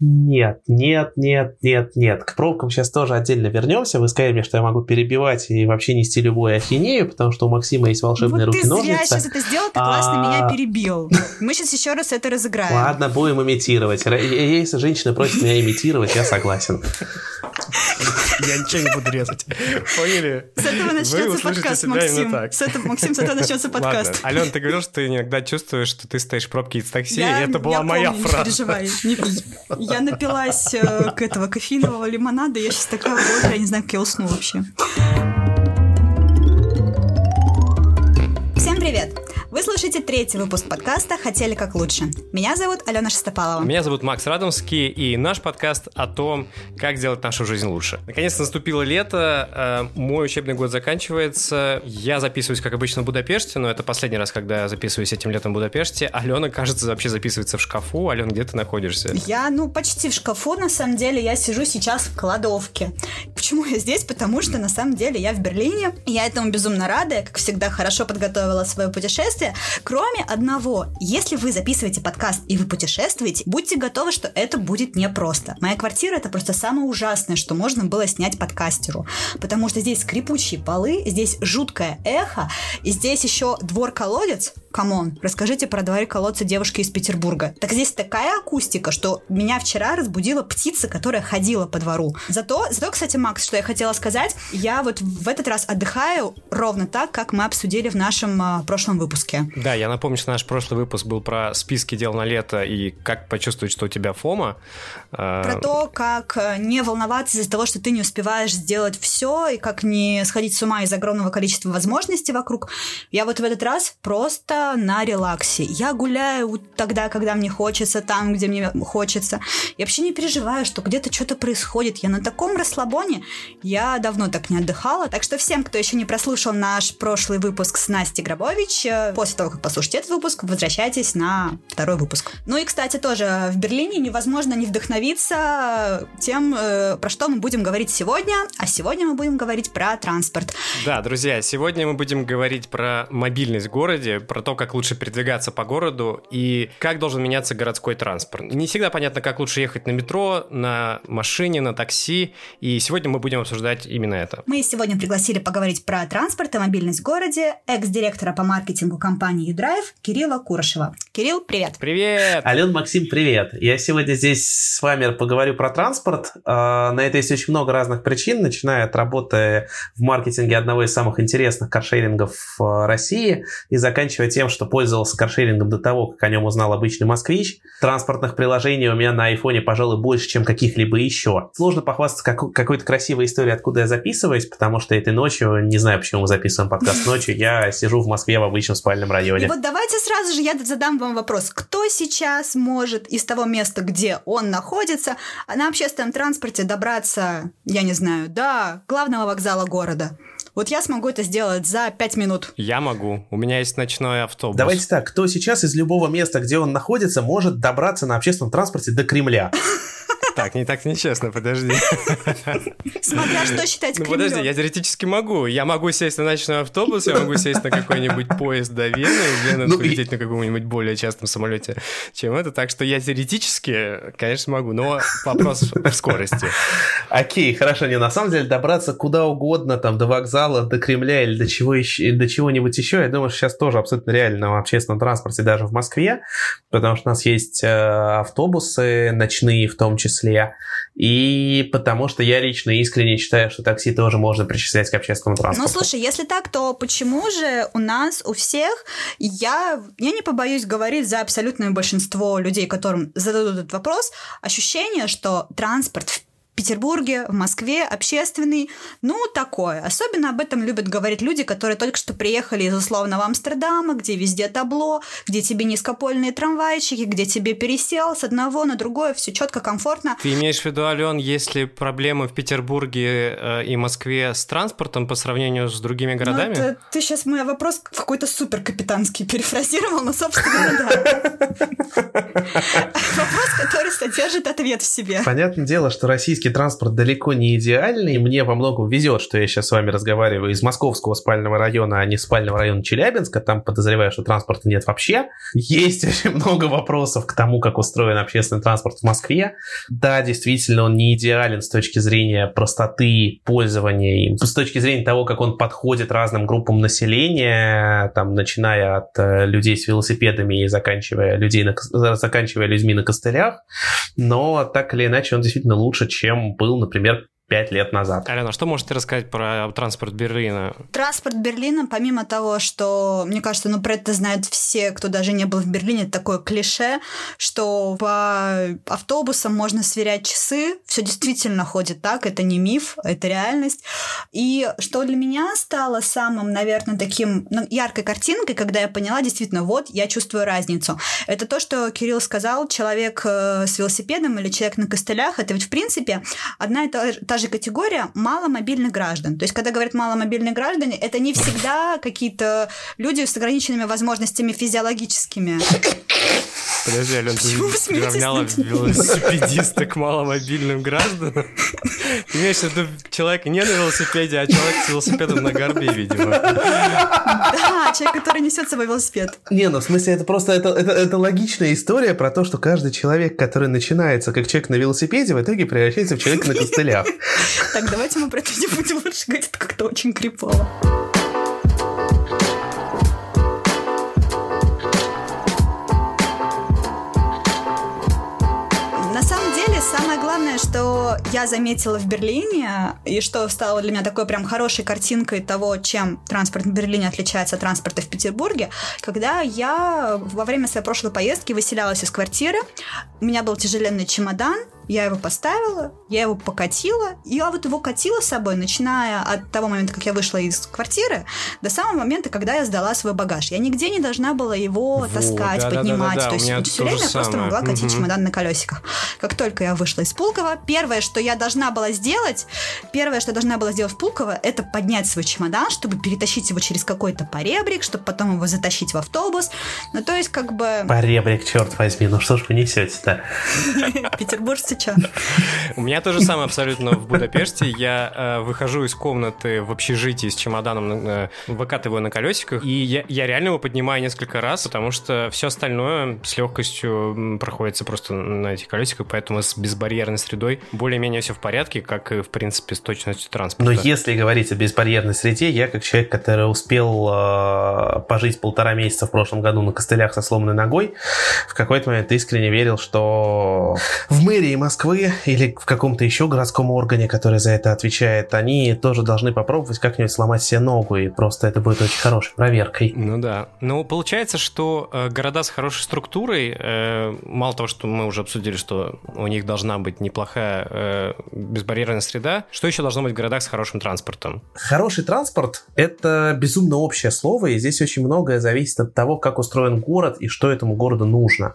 Нет, нет, нет, нет, нет. К пробкам сейчас тоже отдельно вернемся. Вы сказали мне, что я могу перебивать и вообще нести любую ахинею, потому что у Максима есть волшебные вот руки-ножницы. ты зря сейчас это сделал, ты классно А. меня перебил. Мы сейчас еще раз это разыграем. Ладно, будем имитировать. Если женщина просит меня имитировать, я согласен. Я ничего не буду резать. Поняли? С этого начнется подкаст, Максим. С этого, Максим, с этого начнется Ладно. подкаст. Ален, ты говорил, что ты иногда чувствуешь, что ты стоишь в пробке из такси, Я- и это была я моя помню, фраза. Не переживай. Я напилась э, к этого кофеинового лимонада, я сейчас такая бодрая, я не знаю, как я усну вообще. Всем привет! Вы слушаете третий выпуск подкаста «Хотели как лучше». Меня зовут Алена Шестопалова. Меня зовут Макс Радомский, и наш подкаст о том, как сделать нашу жизнь лучше. Наконец наступило лето, э, мой учебный год заканчивается. Я записываюсь, как обычно, в Будапеште, но это последний раз, когда я записываюсь этим летом в Будапеште. Алена, кажется, вообще записывается в шкафу. Алена, где ты находишься? Я, ну, почти в шкафу, на самом деле, я сижу сейчас в кладовке. Почему я здесь? Потому что, на самом деле, я в Берлине, я этому безумно рада, я, как всегда, хорошо подготовила свое путешествие. Кроме одного, если вы записываете подкаст и вы путешествуете, будьте готовы, что это будет непросто. Моя квартира — это просто самое ужасное, что можно было снять подкастеру, потому что здесь скрипучие полы, здесь жуткое эхо, и здесь еще двор-колодец, come on, расскажите про двор-колодец девушке из Петербурга. Так здесь такая акустика, что меня вчера разбудила птица, которая ходила по двору. Зато, зато, кстати, Макс, что я хотела сказать, я вот в этот раз отдыхаю ровно так, как мы обсудили в нашем а, прошлом выпуске. Да, я напомню, что наш прошлый выпуск был про списки дел на лето и как почувствовать, что у тебя фома. Э, Про то, как э, не волноваться из-за того, что ты не успеваешь сделать все, и как не сходить с ума из огромного количества возможностей вокруг. Я вот в этот раз просто на релаксе. Я гуляю тогда, когда мне хочется, там, где мне хочется. Я вообще не переживаю, что где-то что-то происходит. Я на таком расслабоне. Я давно так не отдыхала. Так что всем, кто еще не прослушал наш прошлый выпуск с Настей Грабович, э, после того, как послушаете этот выпуск, возвращайтесь на второй выпуск. Ну и, кстати, тоже в Берлине невозможно не вдохновиться тем, э, про что мы будем говорить сегодня. А сегодня мы будем говорить про транспорт. Да, друзья, сегодня мы будем говорить про мобильность в городе, про то, как лучше передвигаться по городу и как должен меняться городской транспорт. Не всегда понятно, как лучше ехать на метро, на машине, на такси, и сегодня мы будем обсуждать именно это. Мы сегодня пригласили поговорить про транспорт и мобильность в городе экс-директора по маркетингу компании UDrive Кирилла Курышева. Кирилл, привет! Привет! Ален, Максим, привет. Я сегодня здесь с вами поговорю про транспорт. А, На это есть очень много разных причин, начиная от работы в маркетинге одного из самых интересных каршерингов в России и заканчивая тем, что пользовался каршерингом до того, как о нем узнал обычный москвич. Транспортных приложений у меня на айфоне, пожалуй, больше, чем каких-либо еще. Сложно похвастаться как- какой-то красивой историей, откуда я записываюсь, потому что этой ночью, не знаю, почему мы записываем подкаст ночью, я сижу в Москве в обычном спальном районе. И вот давайте сразу же я задам вам вопрос. Кто сейчас может из того места, где он находится, на общественном транспорте добраться, я не знаю, до главного вокзала города? Вот я смогу это сделать за пять минут. Я могу. У меня есть ночной автобус. Давайте так, кто сейчас из любого места, где он находится, может добраться на общественном транспорте до Кремля? Так, не так нечестно, подожди. Смотря что считать Ну подожди, я теоретически могу. Я могу сесть на ночной автобус, я могу сесть на какой-нибудь поезд до Вены, из Вены Ну, полететь на каком-нибудь более частном самолете, чем это. Так что я теоретически, конечно, могу, но вопрос в скорости. Окей, хорошо, не, на самом деле добраться куда угодно, там, до вокзала, до Кремля или до, чего еще, до чего-нибудь еще, я думаю, что сейчас тоже абсолютно реально на общественном транспорте даже в Москве, потому что у нас есть э, автобусы ночные в том числе, и потому что я лично искренне считаю, что такси тоже можно причислять к общественному Ну, транспорту. слушай, если так, то почему же у нас, у всех, я, я не побоюсь говорить за абсолютное большинство людей, которым зададут этот вопрос, ощущение, что транспорт в Петербурге, в Москве, общественный, ну, такое. Особенно об этом любят говорить люди, которые только что приехали из условного Амстердама, где везде табло, где тебе низкопольные трамвайчики, где тебе пересел с одного на другое, все четко, комфортно. Ты имеешь в виду, Ален, если проблемы в Петербурге э, и Москве с транспортом по сравнению с другими Ну, городами? это ты сейчас мой вопрос в какой-то супер капитанский перефразировал, но, собственно, да. Вопрос, который содержит ответ в себе. Понятное дело, что российский берлинский транспорт далеко не идеальный. Мне во многом везет, что я сейчас с вами разговариваю из московского спального района, а не спального района Челябинска. Там подозреваю, что транспорта нет вообще. Есть очень много вопросов к тому, как устроен общественный транспорт в Москве. Да, действительно, он не идеален с точки зрения простоты пользования им, с точки зрения того, как он подходит разным группам населения, там, начиная от э, людей с велосипедами и заканчивая, людей на, заканчивая людьми на костылях. Но так или иначе он действительно лучше, чем был, например, пять лет назад. Алена, что можете рассказать про транспорт Берлина? Транспорт Берлина, помимо того, что, мне кажется, ну, про это знают все, кто даже не был в Берлине, это такое клише, что по автобусам можно сверять часы, все действительно ходит так, это не миф, это реальность. И что для меня стало самым, наверное, таким ну, яркой картинкой, когда я поняла, действительно, вот, я чувствую разницу. Это то, что Кирилл сказал, человек э, с велосипедом или человек на костылях, это ведь, в принципе, одна и та, та же категория маломобильных граждан. То есть, когда говорят маломобильные граждане, это не всегда какие-то люди с ограниченными возможностями физиологическими. Подожди, Ален, ты приравняла велосипедиста к маломобильным гражданам? Ты имеешь в виду человека не на велосипеде, а человек с велосипедом на горбе, видимо. Да, человек, который несет с собой велосипед. Не, ну в смысле, это просто это, это, это логичная история про то, что каждый человек, который начинается как человек на велосипеде, в итоге превращается в человека на костылях. Так, давайте мы про это не будем больше говорить, это как-то очень крипово. самое главное, что я заметила в Берлине, и что стало для меня такой прям хорошей картинкой того, чем транспорт в Берлине отличается от транспорта в Петербурге, когда я во время своей прошлой поездки выселялась из квартиры, у меня был тяжеленный чемодан, я его поставила, я его покатила, и я вот его катила с собой, начиная от того момента, как я вышла из квартиры, до самого момента, когда я сдала свой багаж. Я нигде не должна была его вот, таскать, да, поднимать. Да, да, да, то есть все время я просто могла катить угу. чемодан на колесиках. Как только я вышла из Пулково, первое, что я должна была сделать, первое, что я должна была сделать в Пулково, это поднять свой чемодан, чтобы перетащить его через какой-то поребрик, чтобы потом его затащить в автобус. Ну, то есть, как бы... Поребрик, черт возьми, ну что ж вы несете-то? Петербуржцы что? У меня то же самое абсолютно в Будапеште. Я э, выхожу из комнаты в общежитии с чемоданом, э, выкатываю на колесиках, и я, я реально его поднимаю несколько раз, потому что все остальное с легкостью проходится просто на этих колесиках, поэтому с безбарьерной средой более-менее все в порядке, как и, в принципе, с точностью транспорта. Но если говорить о безбарьерной среде, я как человек, который успел э, пожить полтора месяца в прошлом году на костылях со сломанной ногой, в какой-то момент искренне верил, что в мэрии Москвы или в каком-то еще городском органе, который за это отвечает, они тоже должны попробовать как-нибудь сломать себе ногу, и просто это будет очень хорошей проверкой. Ну да. Ну, получается, что э, города с хорошей структурой, э, мало того, что мы уже обсудили, что у них должна быть неплохая э, безбарьерная среда, что еще должно быть в городах с хорошим транспортом? Хороший транспорт — это безумно общее слово, и здесь очень многое зависит от того, как устроен город и что этому городу нужно.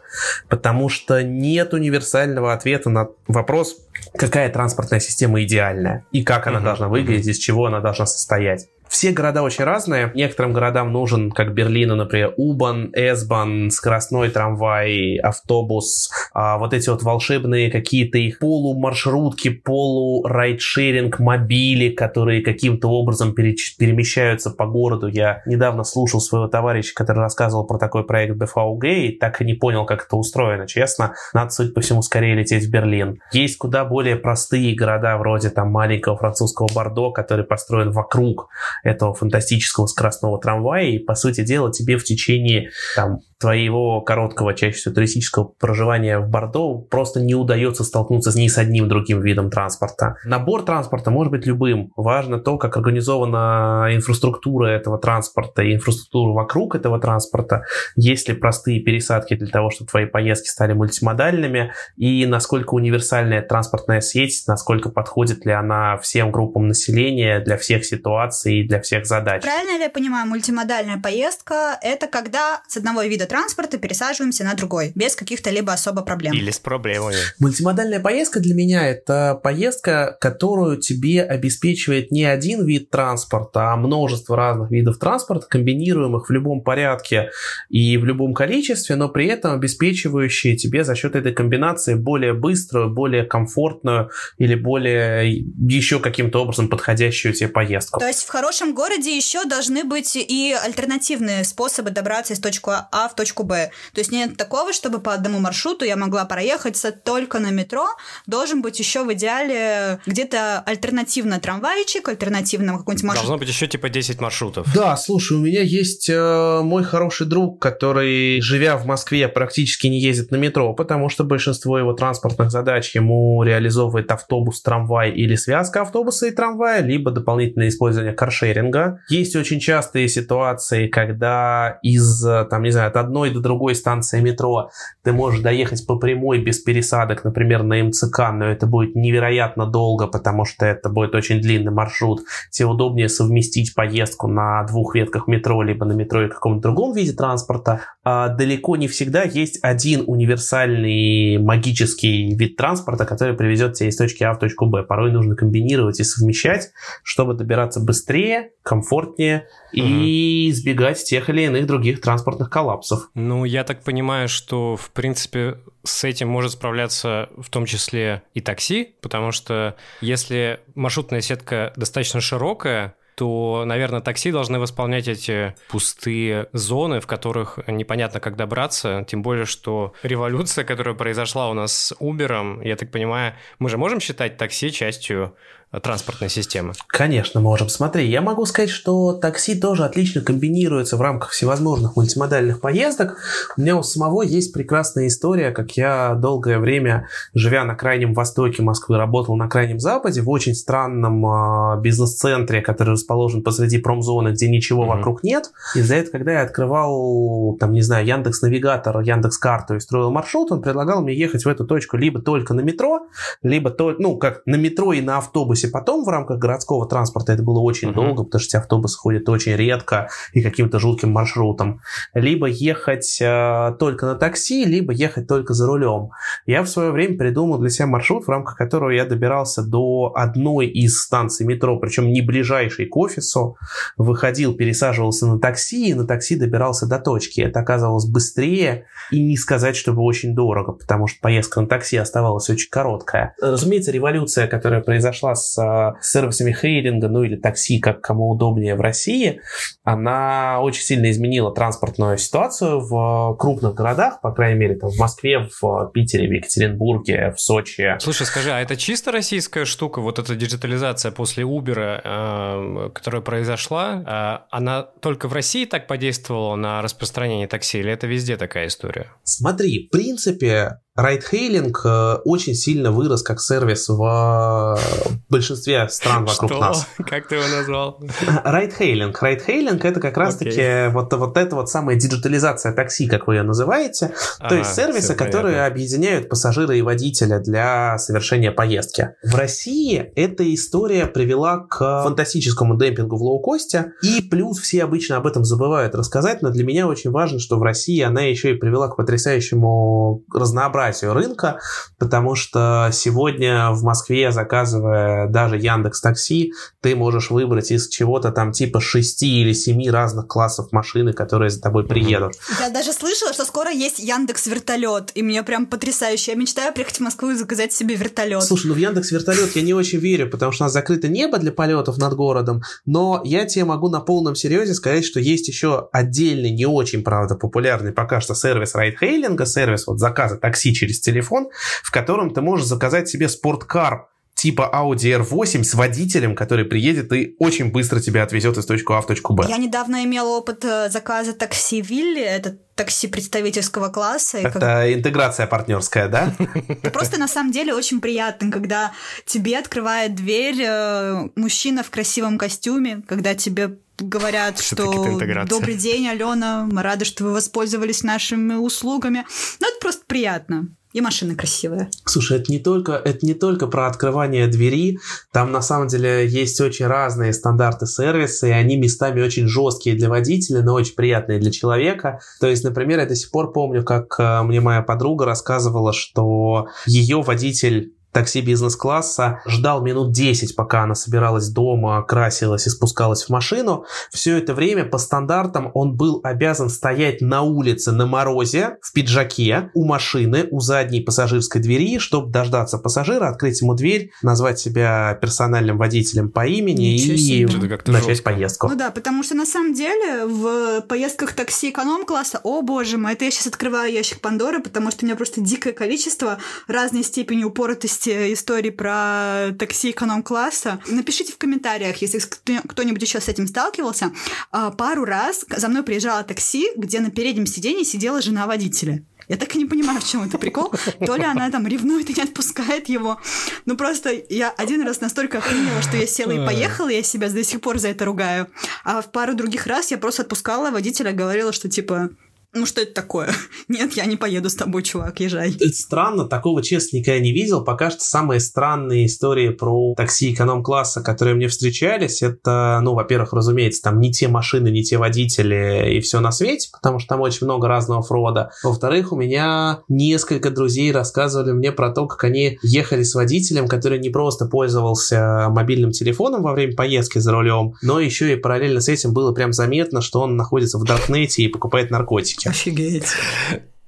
Потому что нет универсального ответа на вопрос, какая транспортная система идеальная и как она должна выглядеть, из чего она должна состоять. Все города очень разные. Некоторым городам нужен, как Берлину, например, Убан, Эсбан, скоростной трамвай, автобус, а вот эти вот волшебные какие-то их полумаршрутки, полурайдшеринг, мобили, которые каким-то образом перемещаются по городу. Я недавно слушал своего товарища, который рассказывал про такой проект BVG, и так и не понял, как это устроено. Честно, надо, судя по всему, скорее лететь в Берлин. Есть куда более простые города, вроде там маленького французского Бордо, который построен вокруг этого фантастического скоростного трамвая, и, по сути дела, тебе в течение там, твоего короткого, чаще всего туристического проживания в Бордо просто не удается столкнуться ни с одним другим видом транспорта. Набор транспорта может быть любым. Важно то, как организована инфраструктура этого транспорта и инфраструктура вокруг этого транспорта. Есть ли простые пересадки для того, чтобы твои поездки стали мультимодальными, и насколько универсальная транспортная сеть, насколько подходит ли она всем группам населения, для всех ситуаций, для всех задач. Правильно ли я понимаю, мультимодальная поездка — это когда с одного вида транспорта, пересаживаемся на другой, без каких-то либо особо проблем. Или с проблемами. Мультимодальная поездка для меня это поездка, которую тебе обеспечивает не один вид транспорта, а множество разных видов транспорта, комбинируемых в любом порядке и в любом количестве, но при этом обеспечивающие тебе за счет этой комбинации более быструю, более комфортную или более еще каким-то образом подходящую тебе поездку. То есть в хорошем городе еще должны быть и альтернативные способы добраться из точки А в точку Б. То есть нет такого, чтобы по одному маршруту я могла проехать только на метро. Должен быть еще в идеале где-то альтернативный трамвайчик, альтернативный какой-нибудь маршрут. Должно быть еще типа 10 маршрутов. Да, слушай, у меня есть э, мой хороший друг, который, живя в Москве, практически не ездит на метро, потому что большинство его транспортных задач ему реализовывает автобус, трамвай или связка автобуса и трамвая, либо дополнительное использование каршеринга. Есть очень частые ситуации, когда из, там, не знаю, от одной до другой станции метро ты можешь доехать по прямой без пересадок, например, на МЦК, но это будет невероятно долго, потому что это будет очень длинный маршрут. Тебе удобнее совместить поездку на двух ветках метро, либо на метро и каком-то другом виде транспорта. А далеко не всегда есть один универсальный магический вид транспорта, который привезет тебя из точки А в точку Б. Порой нужно комбинировать и совмещать, чтобы добираться быстрее, комфортнее и избегать тех или иных других транспортных коллапсов. Ну, я так понимаю, что, в принципе, с этим может справляться в том числе и такси, потому что если маршрутная сетка достаточно широкая, то, наверное, такси должны восполнять эти пустые зоны, в которых непонятно, как добраться. Тем более, что революция, которая произошла у нас с Uber, я так понимаю, мы же можем считать такси частью транспортной системы? Конечно, можем. Смотри, я могу сказать, что такси тоже отлично комбинируется в рамках всевозможных мультимодальных поездок. У меня у самого есть прекрасная история, как я долгое время, живя на крайнем востоке Москвы, работал на крайнем западе в очень странном э, бизнес-центре, который расположен посреди промзоны, где ничего mm-hmm. вокруг нет. И за это, когда я открывал, там, не знаю, Яндекс Навигатор, Яндекс Карту и строил маршрут, он предлагал мне ехать в эту точку либо только на метро, либо то, ну, как на метро и на автобусе автобусе. Потом в рамках городского транспорта это было очень uh-huh. долго, потому что автобусы ходят очень редко и каким-то жутким маршрутом. Либо ехать э, только на такси, либо ехать только за рулем. Я в свое время придумал для себя маршрут, в рамках которого я добирался до одной из станций метро, причем не ближайшей к офису, выходил, пересаживался на такси, и на такси добирался до точки. Это оказалось быстрее и не сказать, чтобы очень дорого, потому что поездка на такси оставалась очень короткая. Разумеется, революция, которая произошла с с сервисами хейлинга, ну или такси, как кому удобнее в России, она очень сильно изменила транспортную ситуацию в крупных городах, по крайней мере, там, в Москве, в Питере, в Екатеринбурге, в Сочи. Слушай, скажи, а это чисто российская штука, вот эта диджитализация после Uber, э, которая произошла, э, она только в России так подействовала на распространение такси, или это везде такая история? Смотри, в принципе, Райдхейлинг э, очень сильно вырос как сервис в э, большинстве стран вокруг Что? нас. Как ты его назвал? Райдхейлинг. Райдхейлинг это как раз-таки okay. вот, вот эта вот самая диджитализация такси, как вы ее называете. Ага, То есть сервисы, которые понятно. объединяют пассажира и водителя для совершения поездки. В России эта история привела к фантастическому демпингу в лоукосте. И плюс все обычно об этом забывают рассказать, но для меня очень важно, что в России она еще и привела к потрясающему разнообразию разнообразию рынка, потому что сегодня в Москве, заказывая даже Яндекс Такси, ты можешь выбрать из чего-то там типа шести или семи разных классов машины, которые за тобой приедут. Я даже слышала, что скоро есть Яндекс Вертолет, и мне прям потрясающе. Я мечтаю приехать в Москву и заказать себе вертолет. Слушай, ну в Яндекс Вертолет я не очень верю, потому что у нас закрыто небо для полетов над городом, но я тебе могу на полном серьезе сказать, что есть еще отдельный, не очень, правда, популярный пока что сервис райдхейлинга, сервис вот заказа такси через телефон, в котором ты можешь заказать себе спорткар типа Audi R8 с водителем, который приедет и очень быстро тебя отвезет из точки А в точку Б. Я недавно имела опыт э, заказа такси Вилли, это такси представительского класса. Это как... интеграция партнерская, да? Это просто на самом деле очень приятно, когда тебе открывает дверь э, мужчина в красивом костюме, когда тебе говорят, что, что добрый день, Алена, мы рады, что вы воспользовались нашими услугами. Ну, это просто приятно. И машина красивая. Слушай, это не только, это не только про открывание двери. Там на самом деле есть очень разные стандарты сервиса, и они местами очень жесткие для водителя, но очень приятные для человека. То есть, например, я до сих пор помню, как э, мне моя подруга рассказывала, что ее водитель такси бизнес-класса, ждал минут 10, пока она собиралась дома, красилась и спускалась в машину. Все это время по стандартам он был обязан стоять на улице на морозе в пиджаке у машины, у задней пассажирской двери, чтобы дождаться пассажира, открыть ему дверь, назвать себя персональным водителем по имени и начать жестко. поездку. Ну да, потому что на самом деле в поездках такси эконом-класса, о боже мой, это я сейчас открываю ящик Пандоры, потому что у меня просто дикое количество разной степени упоротости есть э, истории про такси эконом-класса. Напишите в комментариях, если кто-нибудь еще с этим сталкивался. А, пару раз за мной приезжало такси, где на переднем сиденье сидела жена водителя. Я так и не понимаю, в чем это прикол. То ли она там ревнует и не отпускает его. Ну просто я один раз настолько охренела, что я села и поехала, я себя до сих пор за это ругаю. А в пару других раз я просто отпускала водителя, говорила, что типа ну что это такое? Нет, я не поеду с тобой, чувак, езжай. Это странно, такого, честно, никогда не видел. Пока что самые странные истории про такси эконом-класса, которые мне встречались, это, ну, во-первых, разумеется, там не те машины, не те водители и все на свете, потому что там очень много разного фрода. Во-вторых, у меня несколько друзей рассказывали мне про то, как они ехали с водителем, который не просто пользовался мобильным телефоном во время поездки за рулем, но еще и параллельно с этим было прям заметно, что он находится в Даркнете и покупает наркотики. Ja, viel Geld.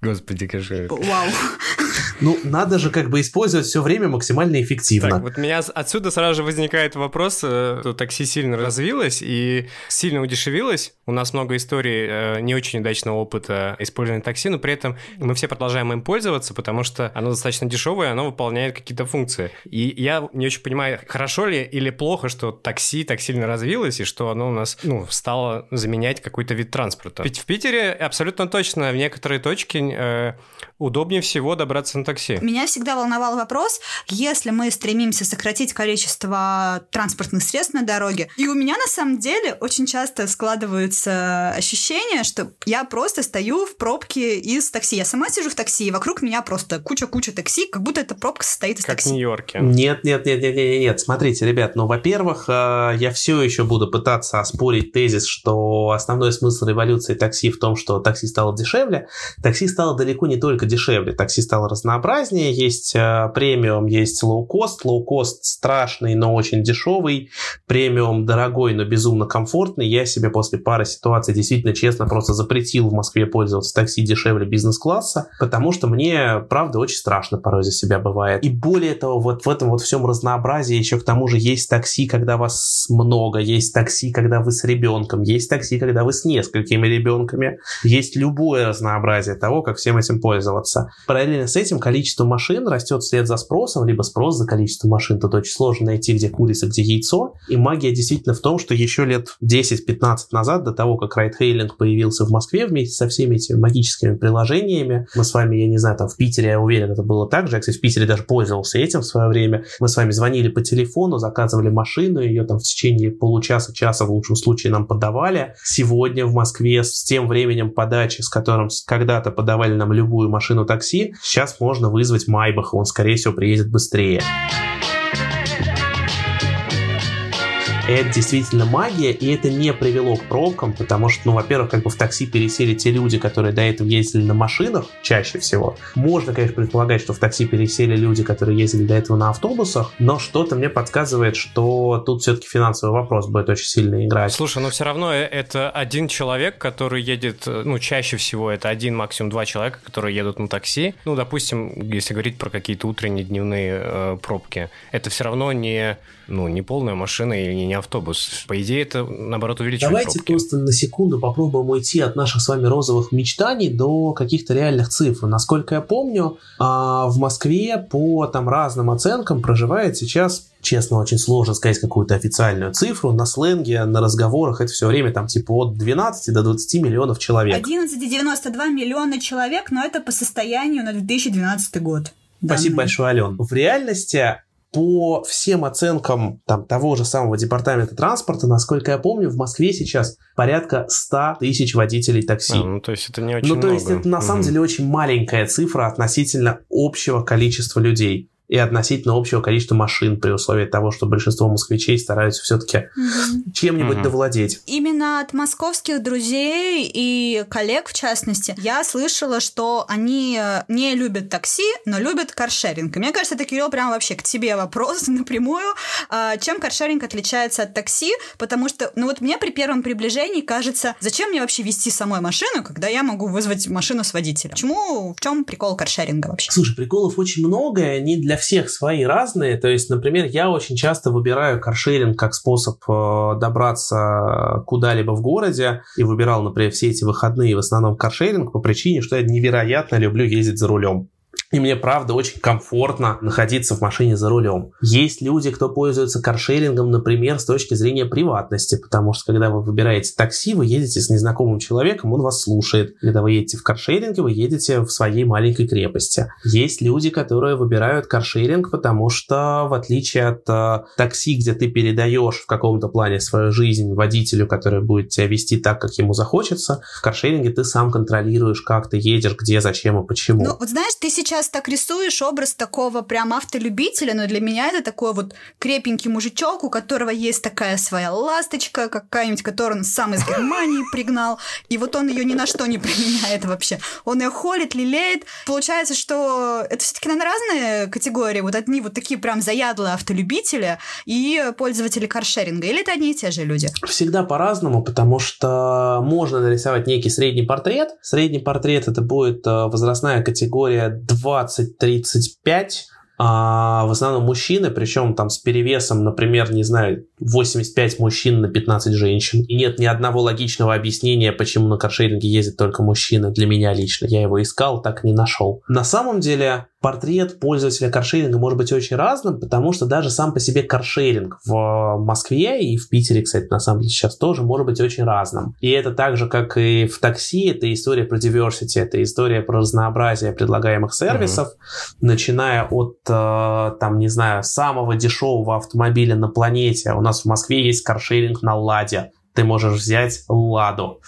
Господи, каши. Вау. Ну, надо же как бы использовать все время максимально эффективно. Так, вот у меня отсюда сразу же возникает вопрос, э, что такси сильно развилось и сильно удешевилось. У нас много историй э, не очень удачного опыта использования такси, но при этом мы все продолжаем им пользоваться, потому что оно достаточно дешевое, оно выполняет какие-то функции. И я не очень понимаю, хорошо ли или плохо, что такси так сильно развилось, и что оно у нас ну, стало заменять какой-то вид транспорта. Ведь в Питере абсолютно точно в некоторые точки э, удобнее всего добраться на такси. Меня всегда волновал вопрос, если мы стремимся сократить количество транспортных средств на дороге, и у меня на самом деле очень часто складывается ощущение, что я просто стою в пробке из такси. Я сама сижу в такси, и вокруг меня просто куча-куча такси, как будто эта пробка состоит из как такси. в Нью-Йорке. Нет, нет, нет, нет, нет, нет. Смотрите, ребят, ну, во-первых, э, я все еще буду пытаться оспорить тезис, что основной смысл революции такси в том, что такси стало дешевле. Такси стало далеко не только дешевле, такси стало разнообразнее, есть э, премиум, есть лоу-кост, лоу-кост страшный, но очень дешевый, премиум дорогой, но безумно комфортный. Я себе после пары ситуаций действительно честно просто запретил в Москве пользоваться такси дешевле бизнес-класса, потому что мне, правда, очень страшно порой за себя бывает. И более того, вот в этом вот всем разнообразии еще к тому же есть такси, когда вас много, есть такси, когда вы с ребенком, есть такси, когда вы с несколькими ребенками, есть любое разнообразие того, как всем этим пользоваться. Параллельно с этим количество машин растет вслед за спросом, либо спрос за количество машин. Тут очень сложно найти, где курица, где яйцо. И магия действительно в том, что еще лет 10-15 назад, до того, как райдхейлинг появился в Москве вместе со всеми этими магическими приложениями, мы с вами, я не знаю, там в Питере, я уверен, это было так же. Я, кстати, в Питере даже пользовался этим в свое время. Мы с вами звонили по телефону, заказывали машину, ее там в течение получаса-часа в лучшем случае нам подавали. Сегодня в Москве с тем временем подачи, с которым когда-то подавали нам любую машину такси, сейчас можно вызвать Майбах, он, скорее всего, приедет быстрее это действительно магия, и это не привело к пробкам, потому что, ну, во-первых, как бы в такси пересели те люди, которые до этого ездили на машинах чаще всего. Можно, конечно, предполагать, что в такси пересели люди, которые ездили до этого на автобусах, но что-то мне подсказывает, что тут все-таки финансовый вопрос будет очень сильно играть. Слушай, но все равно э, это один человек, который едет, э, ну, чаще всего это один, максимум два человека, которые едут на такси. Ну, допустим, если говорить про какие-то утренние, дневные э, пробки, это все равно не, ну, не полная машина или не автобус. По идее, это, наоборот, увеличивает Давайте пробки. просто на секунду попробуем уйти от наших с вами розовых мечтаний до каких-то реальных цифр. Насколько я помню, а, в Москве по там разным оценкам проживает сейчас честно, очень сложно сказать какую-то официальную цифру. На сленге, на разговорах это все время там типа от 12 до 20 миллионов человек. 11,92 миллиона человек, но это по состоянию на 2012 год. Спасибо данные. большое, Ален. В реальности по всем оценкам там, того же самого департамента транспорта, насколько я помню, в Москве сейчас порядка 100 тысяч водителей такси. А, ну, то есть это не очень Ну, то много. есть это на угу. самом деле очень маленькая цифра относительно общего количества людей и относительно общего количества машин при условии того, что большинство москвичей стараются все-таки угу. чем-нибудь угу. довладеть. Именно от московских друзей и коллег, в частности, я слышала, что они э, не любят такси, но любят каршеринг. И мне кажется, это, Кирилл, прям вообще к тебе вопрос напрямую. А, чем каршеринг отличается от такси? Потому что, ну вот мне при первом приближении кажется, зачем мне вообще вести самой машину, когда я могу вызвать машину с водителем? Почему, в чем прикол каршеринга вообще? Слушай, приколов очень много, и они для для всех свои разные. То есть, например, я очень часто выбираю каршеринг как способ э, добраться куда-либо в городе и выбирал, например, все эти выходные в основном каршеринг по причине, что я невероятно люблю ездить за рулем. И мне, правда, очень комфортно находиться в машине за рулем. Есть люди, кто пользуется каршерингом, например, с точки зрения приватности, потому что когда вы выбираете такси, вы едете с незнакомым человеком, он вас слушает. Когда вы едете в каршеринге, вы едете в своей маленькой крепости. Есть люди, которые выбирают каршеринг, потому что в отличие от э, такси, где ты передаешь в каком-то плане свою жизнь водителю, который будет тебя вести так, как ему захочется, в каршеринге ты сам контролируешь, как ты едешь, где, зачем и почему. Ну, вот знаешь, ты сейчас сейчас так рисуешь образ такого прям автолюбителя, но для меня это такой вот крепенький мужичок, у которого есть такая своя ласточка какая-нибудь, которую он сам из Германии пригнал, и вот он ее ни на что не применяет вообще. Он ее холит, лелеет. Получается, что это все-таки, наверное, разные категории. Вот одни вот такие прям заядлые автолюбители и пользователи каршеринга. Или это одни и те же люди? Всегда по-разному, потому что можно нарисовать некий средний портрет. Средний портрет это будет э, возрастная категория 20-35, а в основном мужчины, причем там с перевесом, например, не знаю, 85 мужчин на 15 женщин. И нет ни одного логичного объяснения, почему на каршеринге ездят только мужчины для меня лично. Я его искал, так и не нашел. На самом деле, портрет пользователя каршеринга может быть очень разным, потому что даже сам по себе каршеринг в Москве и в Питере, кстати, на самом деле сейчас тоже может быть очень разным. И это так же, как и в такси, это история про diversity, это история про разнообразие предлагаемых сервисов, mm-hmm. начиная от, там, не знаю, самого дешевого автомобиля на планете. У нас в Москве есть каршеринг на Ладе. Ты можешь взять Ладу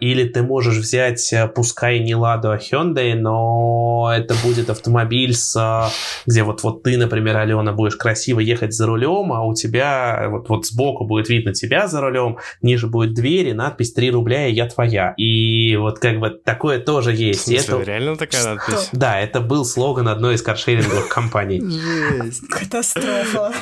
или ты можешь взять, э, пускай не Ладу, а Hyundai, но это будет автомобиль, с, где вот, вот ты, например, Алена, будешь красиво ехать за рулем, а у тебя вот, вот сбоку будет видно тебя за рулем, ниже будет дверь и надпись 3 рубля, и я твоя. И вот как бы такое тоже есть. В смысле, это... реально такая надпись? Да, это был слоган одной из каршеринговых компаний. Жесть. Катастрофа.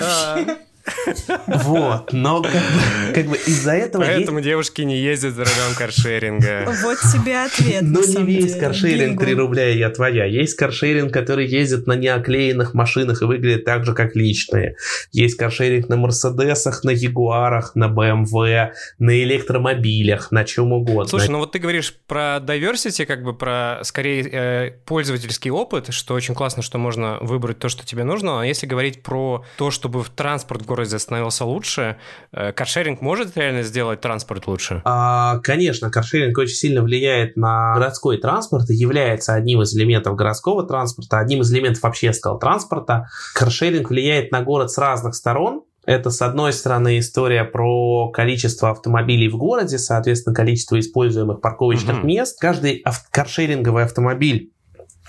Вот, но как бы, как бы из-за этого... Поэтому есть... девушки не ездят за рулем каршеринга. Вот тебе ответ. Но не весь каршеринг 3 рубля и я твоя. Есть каршеринг, который ездит на неоклеенных машинах и выглядит так же, как личные. Есть каршеринг на Мерседесах, на Ягуарах, на БМВ, на электромобилях, на чем угодно. Слушай, ну вот ты говоришь про diversity, как бы про скорее э, пользовательский опыт, что очень классно, что можно выбрать то, что тебе нужно. А если говорить про то, чтобы в транспорт в городе становился лучше, э, каршеринг может реально сделать транспорт лучше? А, конечно, каршеринг очень сильно влияет на городской транспорт и является одним из элементов городского транспорта, одним из элементов общественного транспорта. Каршеринг влияет на город с разных сторон, это, с одной стороны, история про количество автомобилей в городе, соответственно, количество используемых парковочных угу. мест. Каждый ав- каршеринговый автомобиль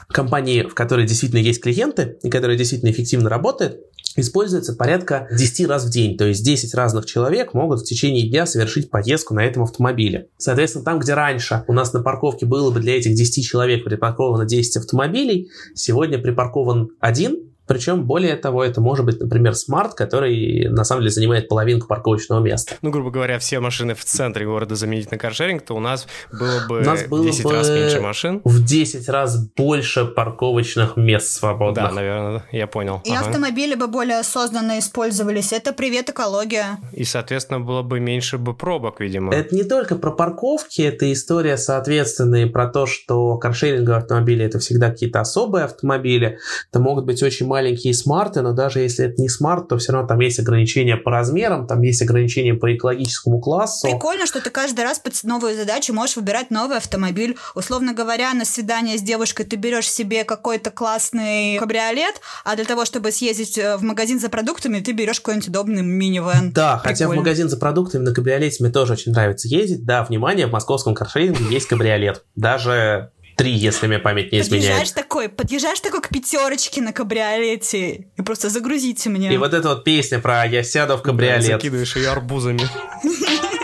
компании, в которой действительно есть клиенты и которая действительно эффективно работает, используется порядка 10 раз в день. То есть 10 разных человек могут в течение дня совершить поездку на этом автомобиле. Соответственно, там, где раньше у нас на парковке было бы для этих 10 человек припарковано 10 автомобилей, сегодня припаркован один, причем, более того, это может быть, например, смарт, который на самом деле занимает половинку парковочного места. Ну, грубо говоря, все машины в центре города заменить на каршеринг, то у нас было бы у нас было 10 бы раз меньше машин. В 10 раз больше парковочных мест свободных. Да, наверное, я понял. И ага. автомобили бы более осознанно использовались. Это привет экология. И, соответственно, было бы меньше бы пробок, видимо. Это не только про парковки, это история, соответственно, и про то, что каршеринговые автомобили это всегда какие-то особые автомобили. Это могут быть очень маленькие маленькие смарты, но даже если это не смарт, то все равно там есть ограничения по размерам, там есть ограничения по экологическому классу. Прикольно, что ты каждый раз под новую задачу можешь выбирать новый автомобиль. Условно говоря, на свидание с девушкой ты берешь себе какой-то классный кабриолет, а для того, чтобы съездить э, в магазин за продуктами, ты берешь какой-нибудь удобный минивэн. Да, Прикольно. хотя в магазин за продуктами на кабриолете мне тоже очень нравится ездить. Да, внимание, в московском каршеринге есть кабриолет. Даже три, если мне память не изменяет. Подъезжаешь такой, подъезжаешь такой к пятерочке на кабриолете и просто загрузите меня. И вот эта вот песня про «Я сяду в кабриолет». Да, закидываешь ее арбузами.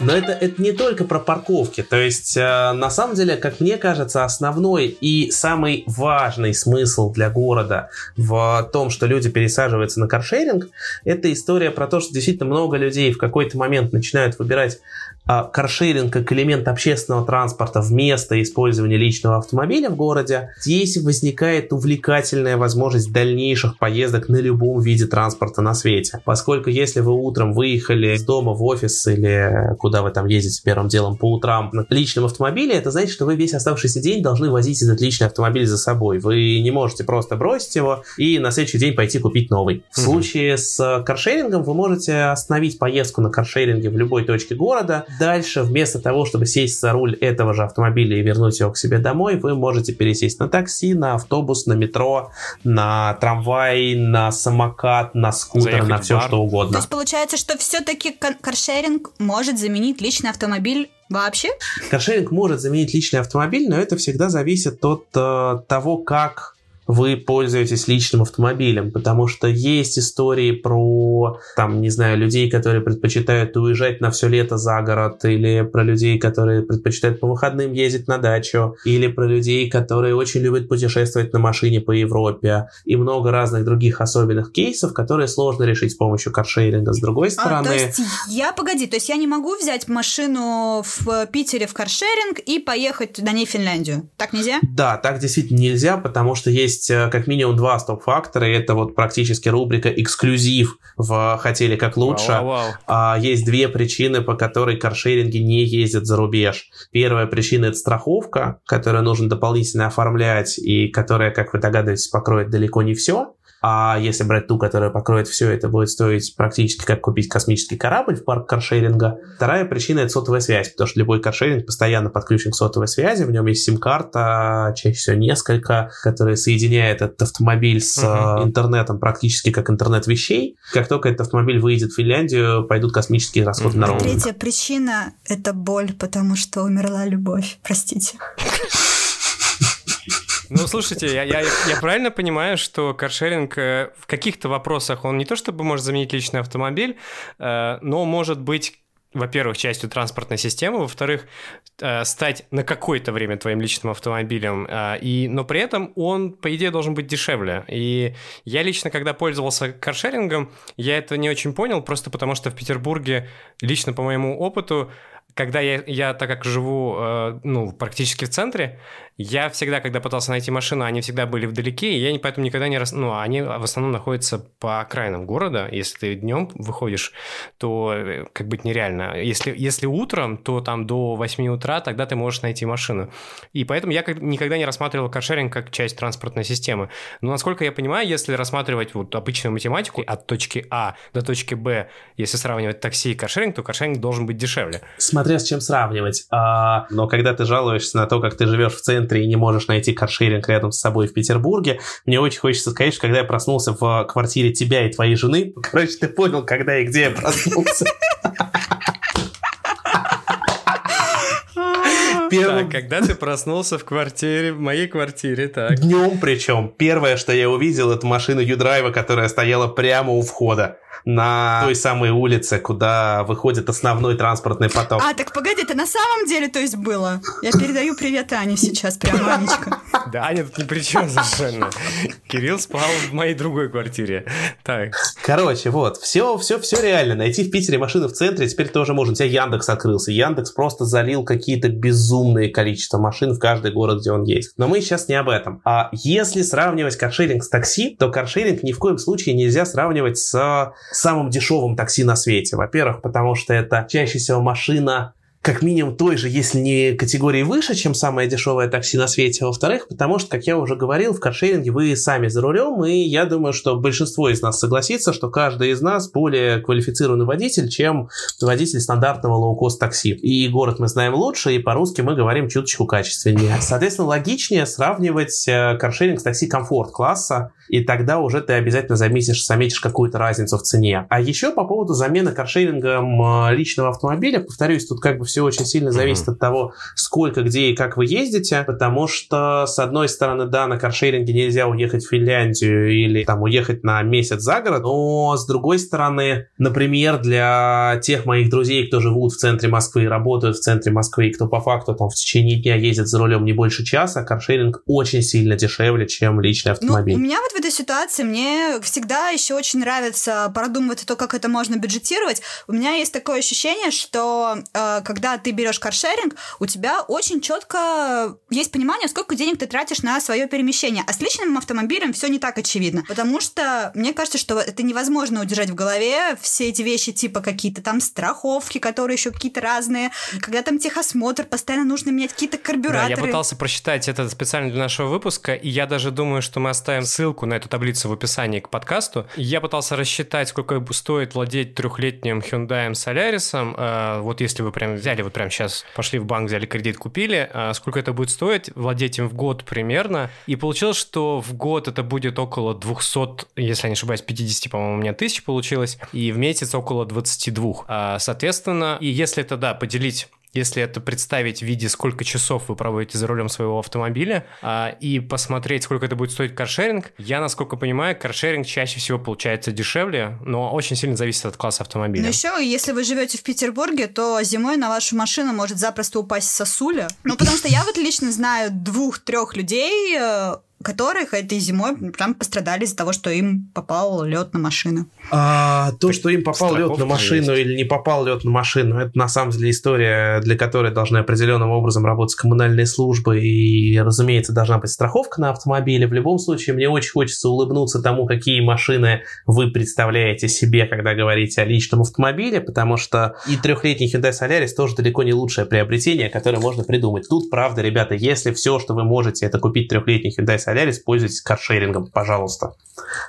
Но это, это не только про парковки. То есть, э, на самом деле, как мне кажется, основной и самый важный смысл для города в том, что люди пересаживаются на каршеринг, это история про то, что действительно много людей в какой-то момент начинают выбирать каршеринг как элемент общественного транспорта вместо использования личного автомобиля в городе, здесь возникает увлекательная возможность дальнейших поездок на любом виде транспорта на свете. Поскольку если вы утром выехали из дома в офис или куда вы там ездите первым делом по утрам на личном автомобиле, это значит, что вы весь оставшийся день должны возить этот личный автомобиль за собой. Вы не можете просто бросить его и на следующий день пойти купить новый. В случае с каршерингом вы можете остановить поездку на каршеринге в любой точке города, Дальше, вместо того, чтобы сесть за руль этого же автомобиля и вернуть его к себе домой, вы можете пересесть на такси, на автобус, на метро, на трамвай, на самокат, на скутер, Заехать на все что угодно. То есть получается, что все-таки каршеринг может заменить личный автомобиль Вообще? Каршеринг может заменить личный автомобиль, но это всегда зависит от э, того, как вы пользуетесь личным автомобилем, потому что есть истории про, там, не знаю, людей, которые предпочитают уезжать на все лето за город, или про людей, которые предпочитают по выходным ездить на дачу, или про людей, которые очень любят путешествовать на машине по Европе, и много разных других особенных кейсов, которые сложно решить с помощью каршеринга. С другой стороны... А, то есть я, погоди, то есть я не могу взять машину в Питере в каршеринг и поехать на ней в Финляндию? Так нельзя? Да, так действительно нельзя, потому что есть есть э, как минимум два стоп-фактора. Это вот практически рубрика «Эксклюзив» в «Хотели как лучше». Вау, вау, вау. Есть две причины, по которой каршеринги не ездят за рубеж. Первая причина – это страховка, которую нужно дополнительно оформлять и которая, как вы догадываетесь, покроет далеко не все. А если брать ту, которая покроет все, это будет стоить практически как купить космический корабль в парк каршеринга. Вторая причина – это сотовая связь, потому что любой каршеринг постоянно подключен к сотовой связи, в нем есть сим-карта, чаще всего несколько, которые соединяет этот автомобиль с uh-huh. интернетом практически как интернет вещей. Как только этот автомобиль выйдет в Финляндию, пойдут космические расходы uh-huh. на роуминг. Третья причина – это боль, потому что умерла любовь. Простите. Ну, слушайте, я, я, я правильно понимаю, что каршеринг э, в каких-то вопросах, он не то чтобы может заменить личный автомобиль, э, но может быть во-первых, частью транспортной системы, во-вторых, э, стать на какое-то время твоим личным автомобилем, и, но при этом он, по идее, должен быть дешевле. И я лично, когда пользовался каршерингом, я это не очень понял, просто потому что в Петербурге, лично по моему опыту, когда я, я так как живу, э, ну, практически в центре, я всегда, когда пытался найти машину, они всегда были вдалеке, и я поэтому никогда не... Рас... Ну, они в основном находятся по окраинам города. Если ты днем выходишь, то э, как быть нереально. Если, если утром, то там до 8 утра, тогда ты можешь найти машину. И поэтому я никогда не рассматривал каршеринг как часть транспортной системы. Но, насколько я понимаю, если рассматривать вот обычную математику от точки А до точки Б, если сравнивать такси и каршеринг, то каршеринг должен быть дешевле. Смотря с чем сравнивать. А, но когда ты жалуешься на то, как ты живешь в центре, и не можешь найти каршеринг рядом с собой в Петербурге, мне очень хочется сказать, что когда я проснулся в квартире тебя и твоей жены, короче, ты понял, когда и где я проснулся. Первым... Так, когда ты проснулся в квартире, в моей квартире, так. Днем причем. Первое, что я увидел, это машина Юдрайва, которая стояла прямо у входа на той самой улице, куда выходит основной транспортный поток. А, так погоди, это на самом деле то есть было? Я передаю привет Ане сейчас, прям Анечка. Да, Аня тут ни при чем совершенно. Кирилл спал в моей другой квартире. Так. Короче, вот, все, все, все реально. Найти в Питере машину в центре теперь тоже можно. У тебя Яндекс открылся. Яндекс просто залил какие-то безумные количество машин в каждый город, где он есть. Но мы сейчас не об этом. А если сравнивать каршеринг с такси, то каршеринг ни в коем случае нельзя сравнивать с самым дешевым такси на свете. Во-первых, потому что это чаще всего машина как минимум той же, если не категории выше, чем самое дешевое такси на свете. Во-вторых, потому что, как я уже говорил, в каршеринге вы сами за рулем, и я думаю, что большинство из нас согласится, что каждый из нас более квалифицированный водитель, чем водитель стандартного лоукост такси. И город мы знаем лучше, и по-русски мы говорим чуточку качественнее. Соответственно, логичнее сравнивать э, каршеринг с такси комфорт-класса, и тогда уже ты обязательно заметишь, заметишь какую-то разницу в цене. А еще по поводу замены каршерингом э, личного автомобиля, повторюсь, тут как бы все очень сильно зависит mm-hmm. от того, сколько, где и как вы ездите, потому что, с одной стороны, да, на каршеринге нельзя уехать в Финляндию или там уехать на месяц за город, но, с другой стороны, например, для тех моих друзей, кто живут в центре Москвы и работают в центре Москвы, и кто по факту там в течение дня ездит за рулем не больше часа, каршеринг очень сильно дешевле, чем личный автомобиль. Ну, у меня вот в этой ситуации мне всегда еще очень нравится продумывать то, как это можно бюджетировать. У меня есть такое ощущение, что э, когда ты берешь каршеринг, у тебя очень четко есть понимание, сколько денег ты тратишь на свое перемещение. А с личным автомобилем все не так очевидно. Потому что мне кажется, что это невозможно удержать в голове все эти вещи, типа какие-то там страховки, которые еще какие-то разные, когда там техосмотр, постоянно нужно менять какие-то карбюраторы. Да, я пытался просчитать это специально для нашего выпуска, и я даже думаю, что мы оставим ссылку на эту таблицу в описании к подкасту. Я пытался рассчитать, сколько стоит владеть трехлетним Hyundai Solaris. Э, вот если вы прям взяли, вот прям сейчас пошли в банк, взяли кредит, купили, э, сколько это будет стоить, владеть им в год примерно. И получилось, что в год это будет около 200, если я не ошибаюсь, 50, по-моему, у меня тысяч получилось, и в месяц около 22. А, соответственно, и если это, да, поделить если это представить в виде, сколько часов вы проводите за рулем своего автомобиля, а, и посмотреть, сколько это будет стоить каршеринг, я, насколько понимаю, каршеринг чаще всего получается дешевле, но очень сильно зависит от класса автомобиля. Но еще, если вы живете в Петербурге, то зимой на вашу машину может запросто упасть сосуля. Ну, потому что я вот лично знаю двух-трех людей, э, которых этой зимой прям пострадали из-за того, что им попал лед на машину. А, то, что им попал лед на машину есть. или не попал лед на машину, это на самом деле история, для которой должны определенным образом работать коммунальные службы и, разумеется, должна быть страховка на автомобиле. В любом случае, мне очень хочется улыбнуться тому, какие машины вы представляете себе, когда говорите о личном автомобиле, потому что и трехлетний Hyundai Solaris тоже далеко не лучшее приобретение, которое можно придумать. Тут, правда, ребята, если все, что вы можете, это купить трехлетний Hyundai Solaris, пользуйтесь каршерингом, пожалуйста.